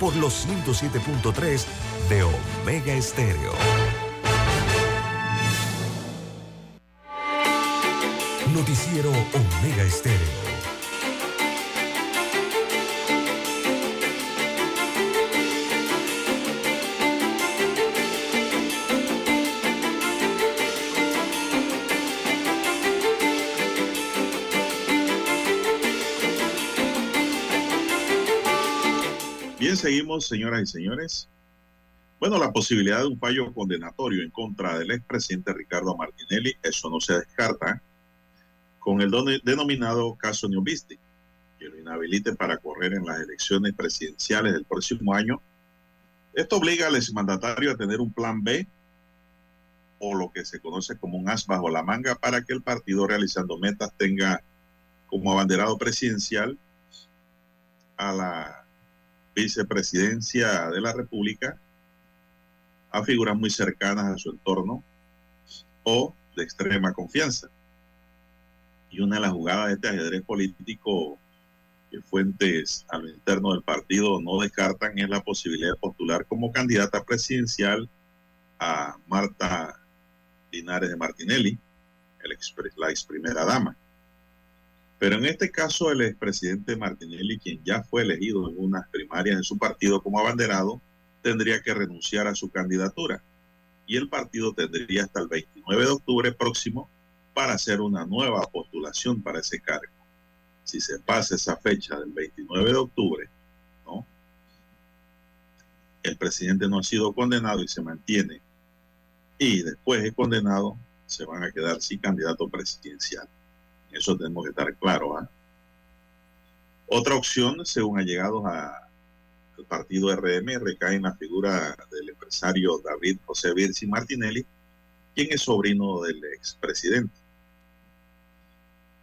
[SPEAKER 2] Por los 107.3 de Omega Estéreo. Noticiero Omega Estéreo.
[SPEAKER 1] Señoras y señores. Bueno, la posibilidad de un fallo condenatorio en contra del expresidente Ricardo Martinelli, eso no se descarta, con el denominado caso Newbisti, que lo inhabilite para correr en las elecciones presidenciales del próximo año. Esto obliga al exmandatario a tener un plan B o lo que se conoce como un as bajo la manga para que el partido realizando metas tenga como abanderado presidencial a la vicepresidencia de la República a figuras muy cercanas a su entorno o de extrema confianza. Y una de las jugadas de este ajedrez político que fuentes a lo interno del partido no descartan es la posibilidad de postular como candidata presidencial a Marta Linares de Martinelli, el ex- la ex primera dama. Pero en este caso, el expresidente Martinelli, quien ya fue elegido en unas primarias en su partido como abanderado, tendría que renunciar a su candidatura. Y el partido tendría hasta el 29 de octubre próximo para hacer una nueva postulación para ese cargo. Si se pasa esa fecha del 29 de octubre, ¿no? El presidente no ha sido condenado y se mantiene. Y después de condenado, se van a quedar sin candidato presidencial. Eso tenemos que estar claros. ¿ah? Otra opción, según allegados a- al partido RM, recae en la figura del empresario David José Virsi Martinelli, quien es sobrino del expresidente,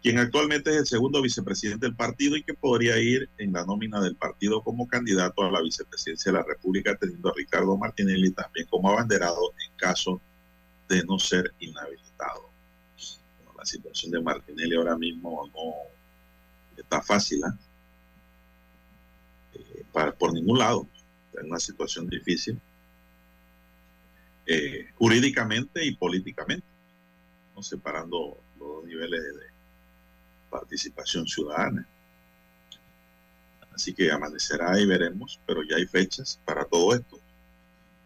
[SPEAKER 1] quien actualmente es el segundo vicepresidente del partido y que podría ir en la nómina del partido como candidato a la vicepresidencia de la República, teniendo a Ricardo Martinelli también como abanderado en caso de no ser inhabilitado la situación de Martinelli ahora mismo no está fácil, ¿ah? Eh, para- por ningún lado, está en una situación difícil, eh, jurídicamente y políticamente, ¿no? separando los niveles de participación ciudadana. Así que amanecerá y veremos, pero ya hay fechas para todo esto.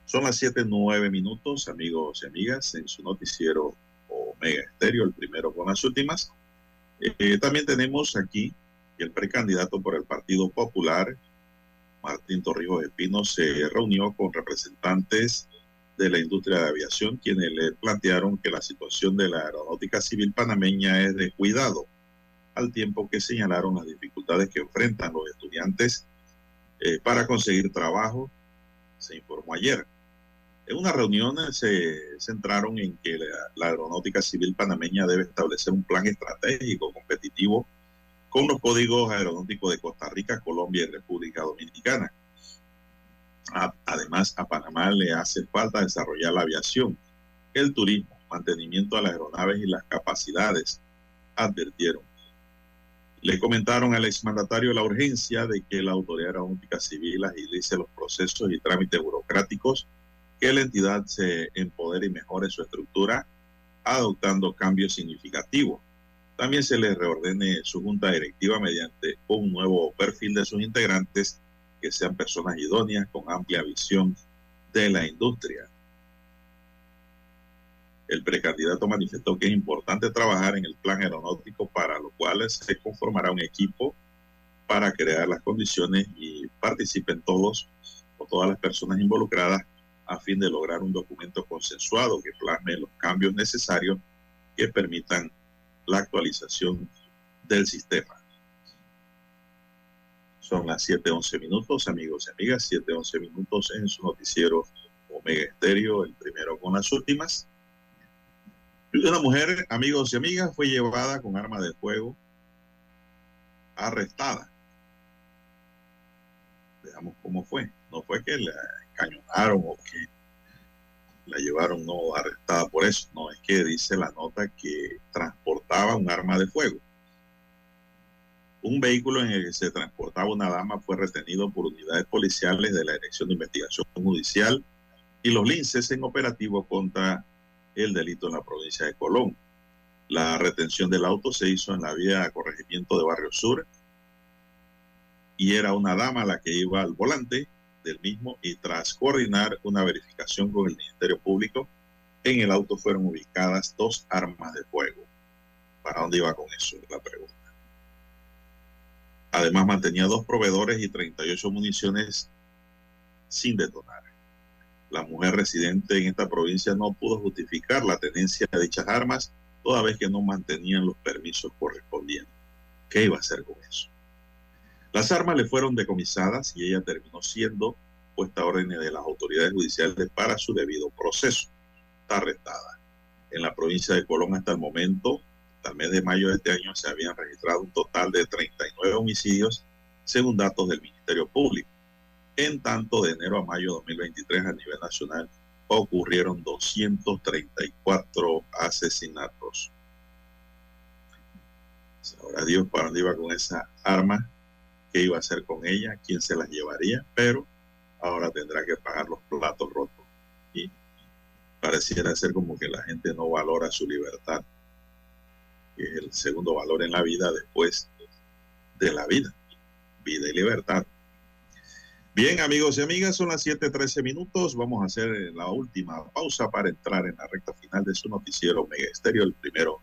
[SPEAKER 1] Son las 7, 9 minutos, amigos y amigas, en su noticiero Omega Estéreo, el primero con las últimas. Eh, también tenemos aquí el precandidato por el Partido Popular, Martín Torrijos Espino, se reunió con representantes de la industria de aviación, quienes le plantearon que la situación de la aeronáutica civil panameña es de cuidado, al tiempo que señalaron las dificultades que enfrentan los estudiantes eh, para conseguir trabajo, se informó ayer. En una reunión eh, se centraron en que la, aeronáutica civil panameña debe establecer un plan estratégico competitivo con los códigos aeronáuticos de Costa Rica, Colombia y República Dominicana. A- Además, a Panamá le hace falta desarrollar la aviación, el turismo, mantenimiento de las aeronaves y las capacidades, advirtieron. Le comentaron al exmandatario la urgencia de que la Autoridad Aeronáutica Civil agilice los procesos y trámites burocráticos, que la entidad se empodere y mejore su estructura, adoptando cambios significativos. También se les reordene su junta directiva mediante un nuevo perfil de sus integrantes que sean personas idóneas con amplia visión de la industria. El precandidato manifestó que es importante trabajar en el plan aeronáutico para lo cual se conformará un equipo para crear las condiciones y participen todos o todas las personas involucradas a fin de lograr un documento consensuado que plasme los cambios necesarios que permitan la actualización del sistema. Son las 7.11 minutos, amigos y amigas, 7.11 minutos en su noticiero Omega Estéreo, el primero con las últimas. Una mujer, amigos y amigas, fue llevada con arma de fuego, arrestada. Veamos cómo fue. No fue que la encañonaron o que la llevaron no arrestada por eso. No, es que dice la nota que transportaba un arma de fuego. Un vehículo en el que se transportaba una dama fue retenido por unidades policiales de la Dirección de Investigación Judicial y los linces en operativo contra el delito en la provincia de Colón. La retención del auto se hizo en la vía corregimiento de Barrio Sur y era una dama la que iba al volante del mismo y tras coordinar una verificación con el Ministerio Público, en el auto fueron ubicadas dos armas de fuego. ¿Para dónde iba con eso? Es la pregunta. Además mantenía dos proveedores y 38 municiones sin detonar. La mujer residente en esta provincia no pudo justificar la tenencia de dichas armas, toda vez que no mantenían los permisos correspondientes. ¿Qué iba a hacer con eso? Las armas le fueron decomisadas y ella terminó siendo puesta a órdenes de las autoridades judiciales para su debido proceso. Está arrestada. En la provincia de Colón hasta el momento, hasta el mes de mayo de este año, se habían registrado un total de 39 homicidios, según datos del Ministerio Público. En tanto, de enero a mayo de 2023 a nivel nacional ocurrieron 234 asesinatos. Ahora Dios para dónde iba con esa arma, qué iba a hacer con ella, quién se las llevaría, pero ahora tendrá que pagar los platos rotos. Y pareciera ser como que la gente no valora su libertad, que es el segundo valor en la vida después de la vida, vida y libertad. Bien, amigos y amigas, son las 7:13 minutos. Vamos a hacer la última pausa para entrar en la recta final de su noticiero Mega Estéreo, el primero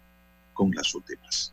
[SPEAKER 1] con las últimas.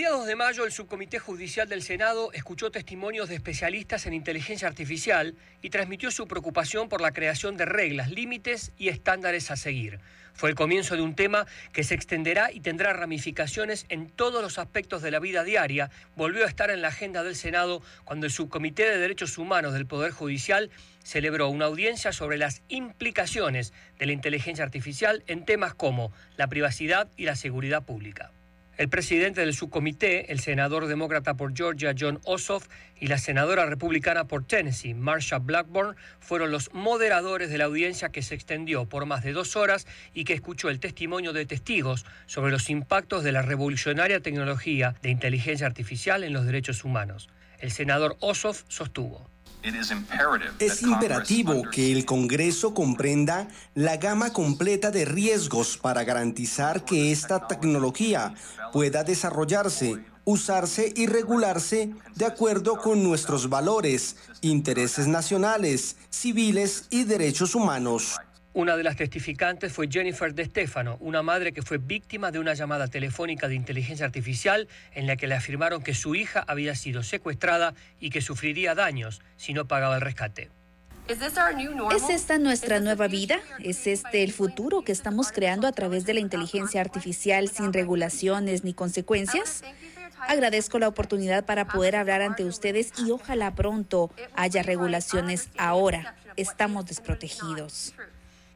[SPEAKER 5] Mediados de mayo, el Subcomité Judicial del Senado escuchó testimonios de especialistas en inteligencia artificial y transmitió su preocupación por la creación de reglas, límites y estándares a seguir. Fue el comienzo de un tema que se extenderá y tendrá ramificaciones en todos los aspectos de la vida diaria. Volvió a estar en la agenda del Senado cuando el Subcomité de Derechos Humanos del Poder Judicial celebró una audiencia sobre las implicaciones de la inteligencia artificial en temas como la privacidad y la seguridad pública. El presidente del subcomité, el senador demócrata por Georgia John Ossoff y la senadora republicana por Tennessee, Marsha Blackburn, fueron los moderadores de la audiencia que se extendió por más de dos horas y que escuchó el testimonio de testigos sobre los impactos de la revolucionaria tecnología de inteligencia artificial en los derechos humanos. El senador Ossoff sostuvo.
[SPEAKER 13] Es imperativo que el Congreso comprenda la gama completa de riesgos para garantizar que esta tecnología pueda desarrollarse, usarse y regularse de acuerdo con nuestros valores, intereses nacionales, civiles y derechos humanos.
[SPEAKER 5] Una de las testificantes fue Jennifer De Stefano, una madre que fue víctima de una llamada telefónica de inteligencia artificial en la que le afirmaron que su hija había sido secuestrada y que sufriría daños si no pagaba el rescate.
[SPEAKER 14] ¿Es esta nuestra nueva vida? ¿Es este el futuro que estamos creando a través de la inteligencia artificial sin regulaciones ni consecuencias? Agradezco la oportunidad para poder hablar ante ustedes y ojalá pronto haya regulaciones ahora. Estamos desprotegidos.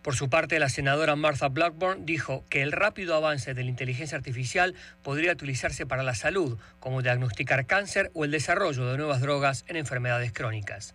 [SPEAKER 5] Por su parte, la senadora Martha Blackburn dijo que el rápido avance de la inteligencia artificial podría utilizarse para la salud, como diagnosticar cáncer o el desarrollo de nuevas drogas en enfermedades crónicas.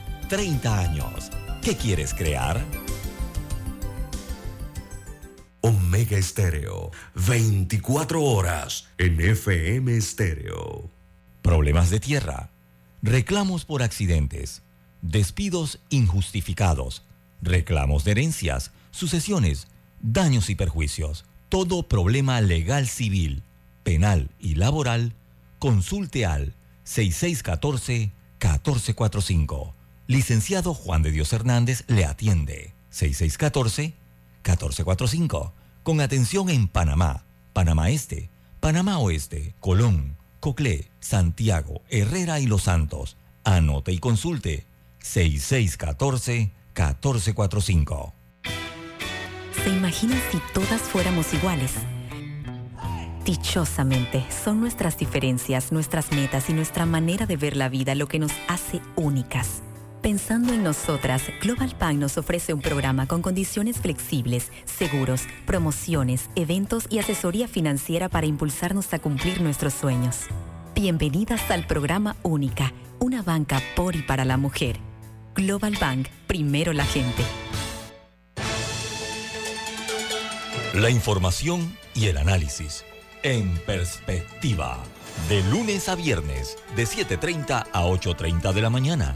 [SPEAKER 2] 30 años. ¿Qué quieres crear? Omega Estéreo, 24 horas en FM Estéreo. Problemas de tierra, reclamos por accidentes, despidos injustificados, reclamos de herencias, sucesiones, daños y perjuicios. Todo problema legal civil, penal y laboral, consulte al 6614-1445. Licenciado Juan de Dios Hernández le atiende. 6614-1445. Con atención en Panamá, Panamá Este, Panamá Oeste, Colón, Coclé, Santiago, Herrera y Los Santos. Anote y consulte. 6614-1445.
[SPEAKER 7] ¿Se imaginan si todas fuéramos iguales? Dichosamente, son nuestras diferencias, nuestras metas y nuestra manera de ver la vida lo que nos hace únicas. Pensando en nosotras, Global Bank nos ofrece un programa con condiciones flexibles, seguros, promociones, eventos y asesoría financiera para impulsarnos a cumplir nuestros sueños. Bienvenidas al programa Única, una banca por y para la mujer. Global Bank, primero la gente.
[SPEAKER 2] La información y el análisis. En perspectiva. De lunes a viernes, de 7.30 a 8.30 de la mañana.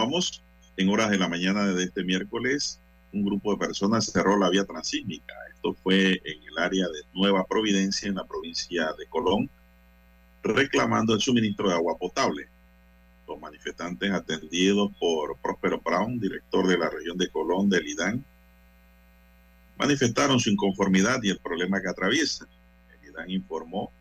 [SPEAKER 1] Continuamos en horas de la mañana de este miércoles. Un grupo de personas cerró la vía transísmica. Esto fue en el área de Nueva Providencia, en la provincia de Colón, reclamando el suministro de agua potable. Los manifestantes atendidos por Próspero Brown, director de la región de Colón del IDAN, manifestaron su inconformidad y el problema que atraviesan. El IDAN informó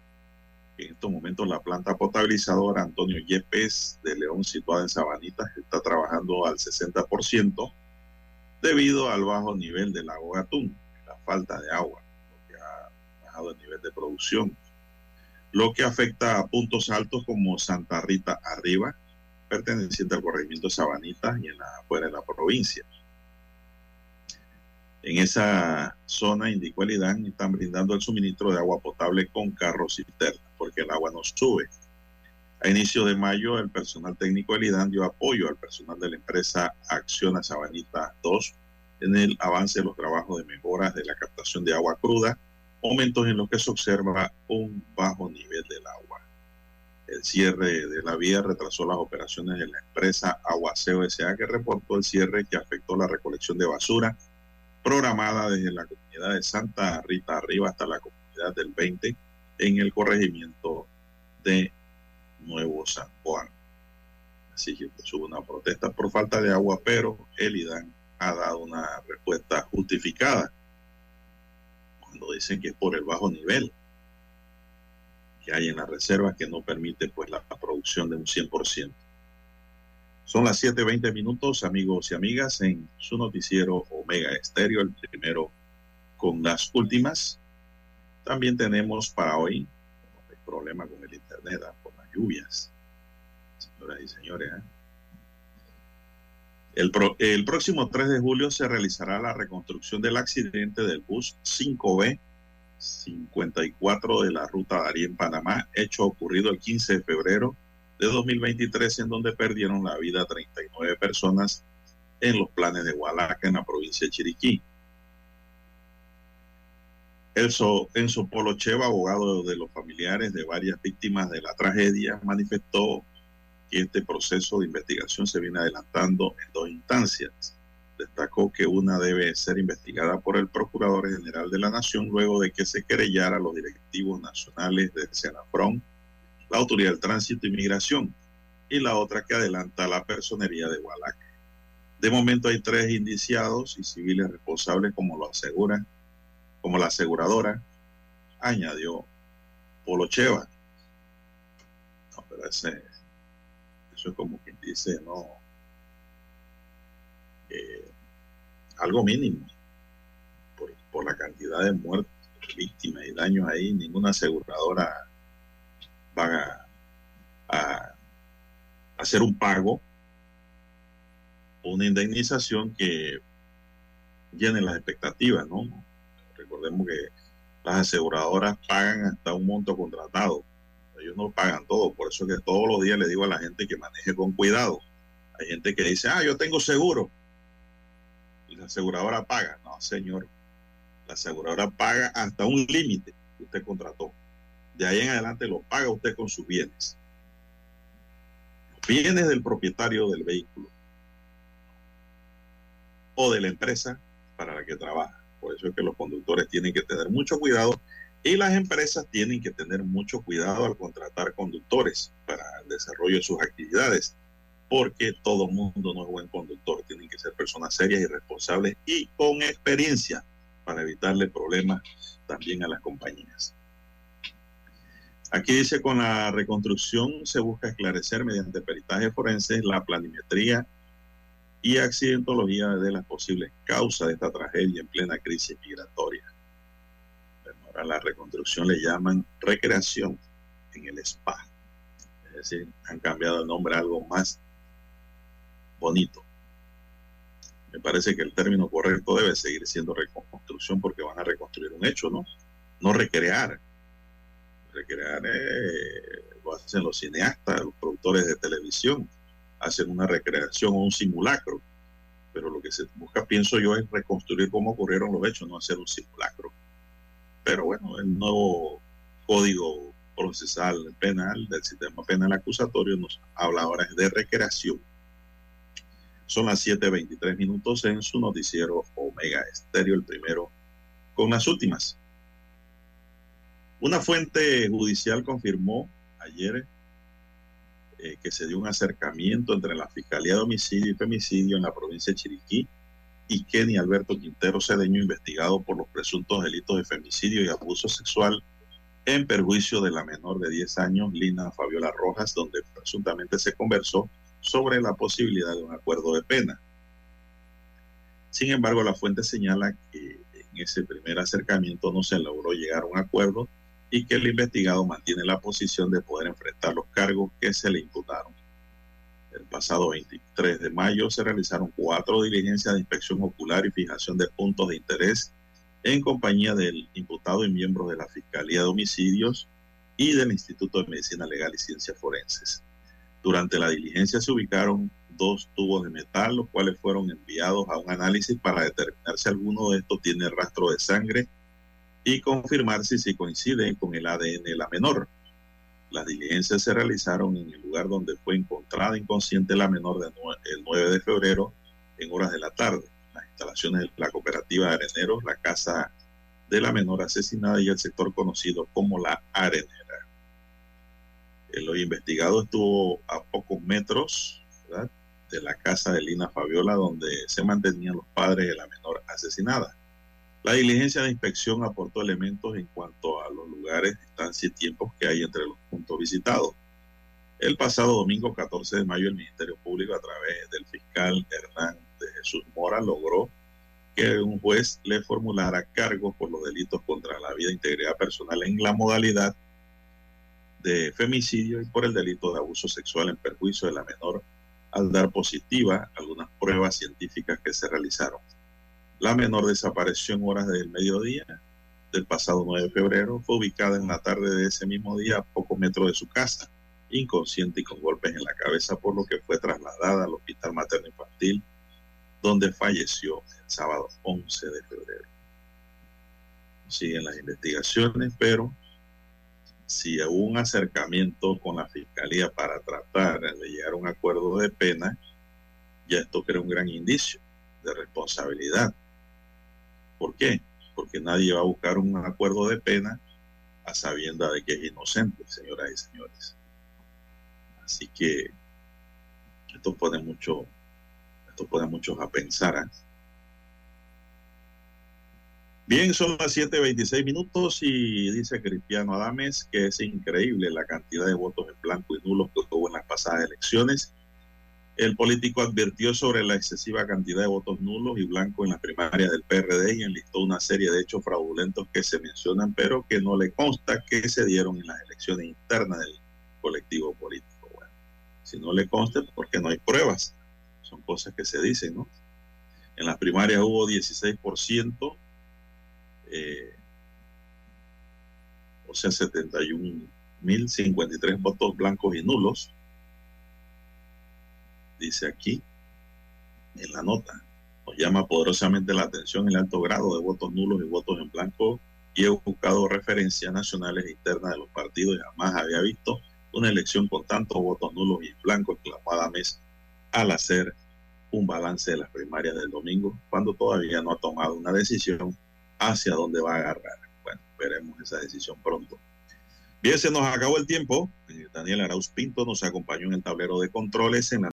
[SPEAKER 1] en estos momentos la planta potabilizadora Antonio Yepes de León, situada en Sabanitas, está trabajando al 60% debido al bajo nivel del lago Gatún, la falta de agua, lo que ha bajado el nivel de producción, lo que afecta a puntos altos como Santa Rita Arriba, perteneciente al corregimiento de Sabanita y en la, afuera de la provincia. En esa zona, indicó están brindando el suministro de agua potable con carros cisterna, porque el agua no sube. A inicio de mayo, el personal técnico del IDAN dio apoyo al personal de la empresa Acciona Sabanita 2 en el avance de los trabajos de mejoras de la captación de agua cruda, momentos en los que se observa un bajo nivel del agua. El cierre de la vía retrasó las operaciones de la empresa Aguaceo S.A. que reportó el cierre que afectó la recolección de basura programada desde la comunidad de Santa Rita arriba hasta la comunidad del 20 en el corregimiento de Nuevo San Juan. Así que pues, hubo una protesta por falta de agua, pero el IDAN ha dado una respuesta justificada cuando dicen que es por el bajo nivel que hay en las reservas que no permite pues la, producción de un 100%. Son las 7.20 minutos, amigos y amigas, en su noticiero Omega Estéreo, el primero con las últimas. También tenemos para hoy el problema con el Internet ¿ah? por las lluvias. Señoras y señores, ¿eh? el, próximo 3 de julio se realizará la reconstrucción del accidente del bus 5B 54 de la ruta Darien, Panamá, hecho ocurrido el 15 de febrero de 2023, en donde perdieron la vida 39 personas en los planes de Hualaca, en la provincia de Chiriquí. Enzo Polo Cheva, abogado de los familiares de varias víctimas de la tragedia, manifestó que este proceso de investigación se viene adelantando en dos instancias. Destacó que una debe ser investigada por el Procurador General de la Nación luego de que se querellara a los directivos nacionales del Senafrón, la Autoridad del Tránsito y Migración, y la otra que adelanta la personería de Hualaca. De momento hay tres indiciados y civiles responsables, como lo aseguran, como la aseguradora, añadió Polo Cheva. No, pero ese, eso es como quien dice, no, eh, algo mínimo por, por, la cantidad de muertos, víctimas y daños ahí, ninguna aseguradora va a, a hacer un pago una indemnización que llene las expectativas, ¿no? Recordemos que las aseguradoras pagan hasta un monto contratado. Ellos no pagan todo, por eso es que todos los días le digo a la gente que maneje con cuidado. Hay gente que dice, ah, yo tengo seguro. Y la aseguradora paga. No, señor. La aseguradora paga hasta un límite que usted contrató. De ahí en adelante lo paga usted con sus bienes. Bienes del propietario del vehículo o de la empresa para la que trabaja. Por eso es que los conductores tienen que tener mucho cuidado y las empresas tienen que tener mucho cuidado al contratar conductores para el desarrollo de sus actividades, porque todo mundo no es buen conductor, tienen que ser personas serias y responsables y con experiencia para evitarle problemas también a las compañías. Aquí dice, con la reconstrucción se busca esclarecer mediante peritaje forense la planimetría y accidentología de las posibles causas de esta tragedia en plena crisis migratoria. Ahora la reconstrucción le llaman recreación en el spa. Es decir, han cambiado el nombre a algo más bonito. Me parece que el término correcto debe seguir siendo reconstrucción porque van a reconstruir un hecho, ¿no? No recrear. Recrear eh, lo hacen los cineastas, los productores de televisión hacen una recreación o un simulacro. Pero lo que se busca, pienso yo, es reconstruir cómo ocurrieron los hechos, no hacer un simulacro. Pero bueno, el nuevo código procesal penal del sistema penal acusatorio nos habla ahora de recreación. Son las 7.23 minutos en su noticiero Omega Estéreo, el primero, con las últimas. Una fuente judicial confirmó ayer eh, que se dio un acercamiento entre la Fiscalía de Homicidio y Femicidio en la provincia de Chiriquí y Kenny Alberto Quintero Cedeño, investigado por los presuntos delitos de femicidio y abuso sexual en perjuicio de la menor de 10 años, Lina Fabiola Rojas, donde presuntamente se conversó sobre la posibilidad de un acuerdo de pena. Sin embargo, la fuente señala que en ese primer acercamiento no se logró llegar a un acuerdo y que el investigado mantiene la posición de poder enfrentar los cargos que se le imputaron. El pasado 23 de mayo se realizaron cuatro diligencias de inspección ocular y fijación de puntos de interés en compañía del imputado y miembros de la Fiscalía de Homicidios y del Instituto de Medicina Legal y Ciencias Forenses. Durante la diligencia se ubicaron dos tubos de metal, los cuales fueron enviados a un análisis para determinar si alguno de estos tiene rastro de sangre y confirmar si se coincide con el ADN de la menor. Las diligencias se realizaron en el lugar donde fue encontrada inconsciente la menor el 9 de febrero en horas de la tarde. Las instalaciones de la cooperativa de areneros, la casa de la menor asesinada y el sector conocido como la arenera. El hoy investigado estuvo a pocos metros de la casa de Lina Fabiola donde se mantenían los padres de la menor asesinada. La diligencia de inspección aportó elementos en cuanto a los lugares, distancia y tiempos que hay entre los puntos visitados. El pasado domingo 14 de mayo el Ministerio Público a través del fiscal Hernán de Jesús Mora logró que un juez le formulara cargos por los delitos contra la vida e integridad personal en la modalidad de femicidio y por el delito de abuso sexual en perjuicio de la menor al dar positiva algunas pruebas científicas que se realizaron. La menor desapareció en horas del mediodía del pasado 9 de febrero. Fue ubicada en la tarde de ese mismo día a pocos metros de su casa, inconsciente y con golpes en la cabeza, por lo que fue trasladada al Hospital Materno Infantil, donde falleció el sábado 11 de febrero. Siguen las investigaciones, pero si hubo un acercamiento con la Fiscalía para tratar de llegar a un acuerdo de pena, ya esto crea un gran indicio de responsabilidad. ¿Por qué? Porque nadie va a buscar un acuerdo de pena a sabienda de que es inocente, señoras y señores. Así que esto pone mucho, esto pone muchos a pensar. ¿eh? Bien, son las 7:26 minutos y dice Cristiano Adames que es increíble la cantidad de votos en blanco y nulos que hubo en las pasadas elecciones. El político advirtió sobre la excesiva cantidad de votos nulos y blancos en las primarias del PRD y enlistó una serie de hechos fraudulentos que se mencionan, pero que no le consta que se dieron en las elecciones internas del colectivo político. Bueno, si no le consta, porque no hay pruebas. Son cosas que se dicen, ¿no? En las primarias hubo 16%, eh, o sea, 71.053 votos blancos y nulos, dice aquí en la nota. Nos llama poderosamente la atención el alto grado de votos nulos y votos en blanco y he buscado referencias nacionales e internas de los partidos y jamás había visto una elección con tantos votos nulos y en blanco exclamada mes al hacer un balance de las primarias del domingo, cuando todavía no ha tomado una decisión hacia dónde va a agarrar. Bueno, veremos esa decisión pronto. Bien, se nos acabó el tiempo. Eh, Daniel Arauz Pinto nos acompañó en el tablero de controles en la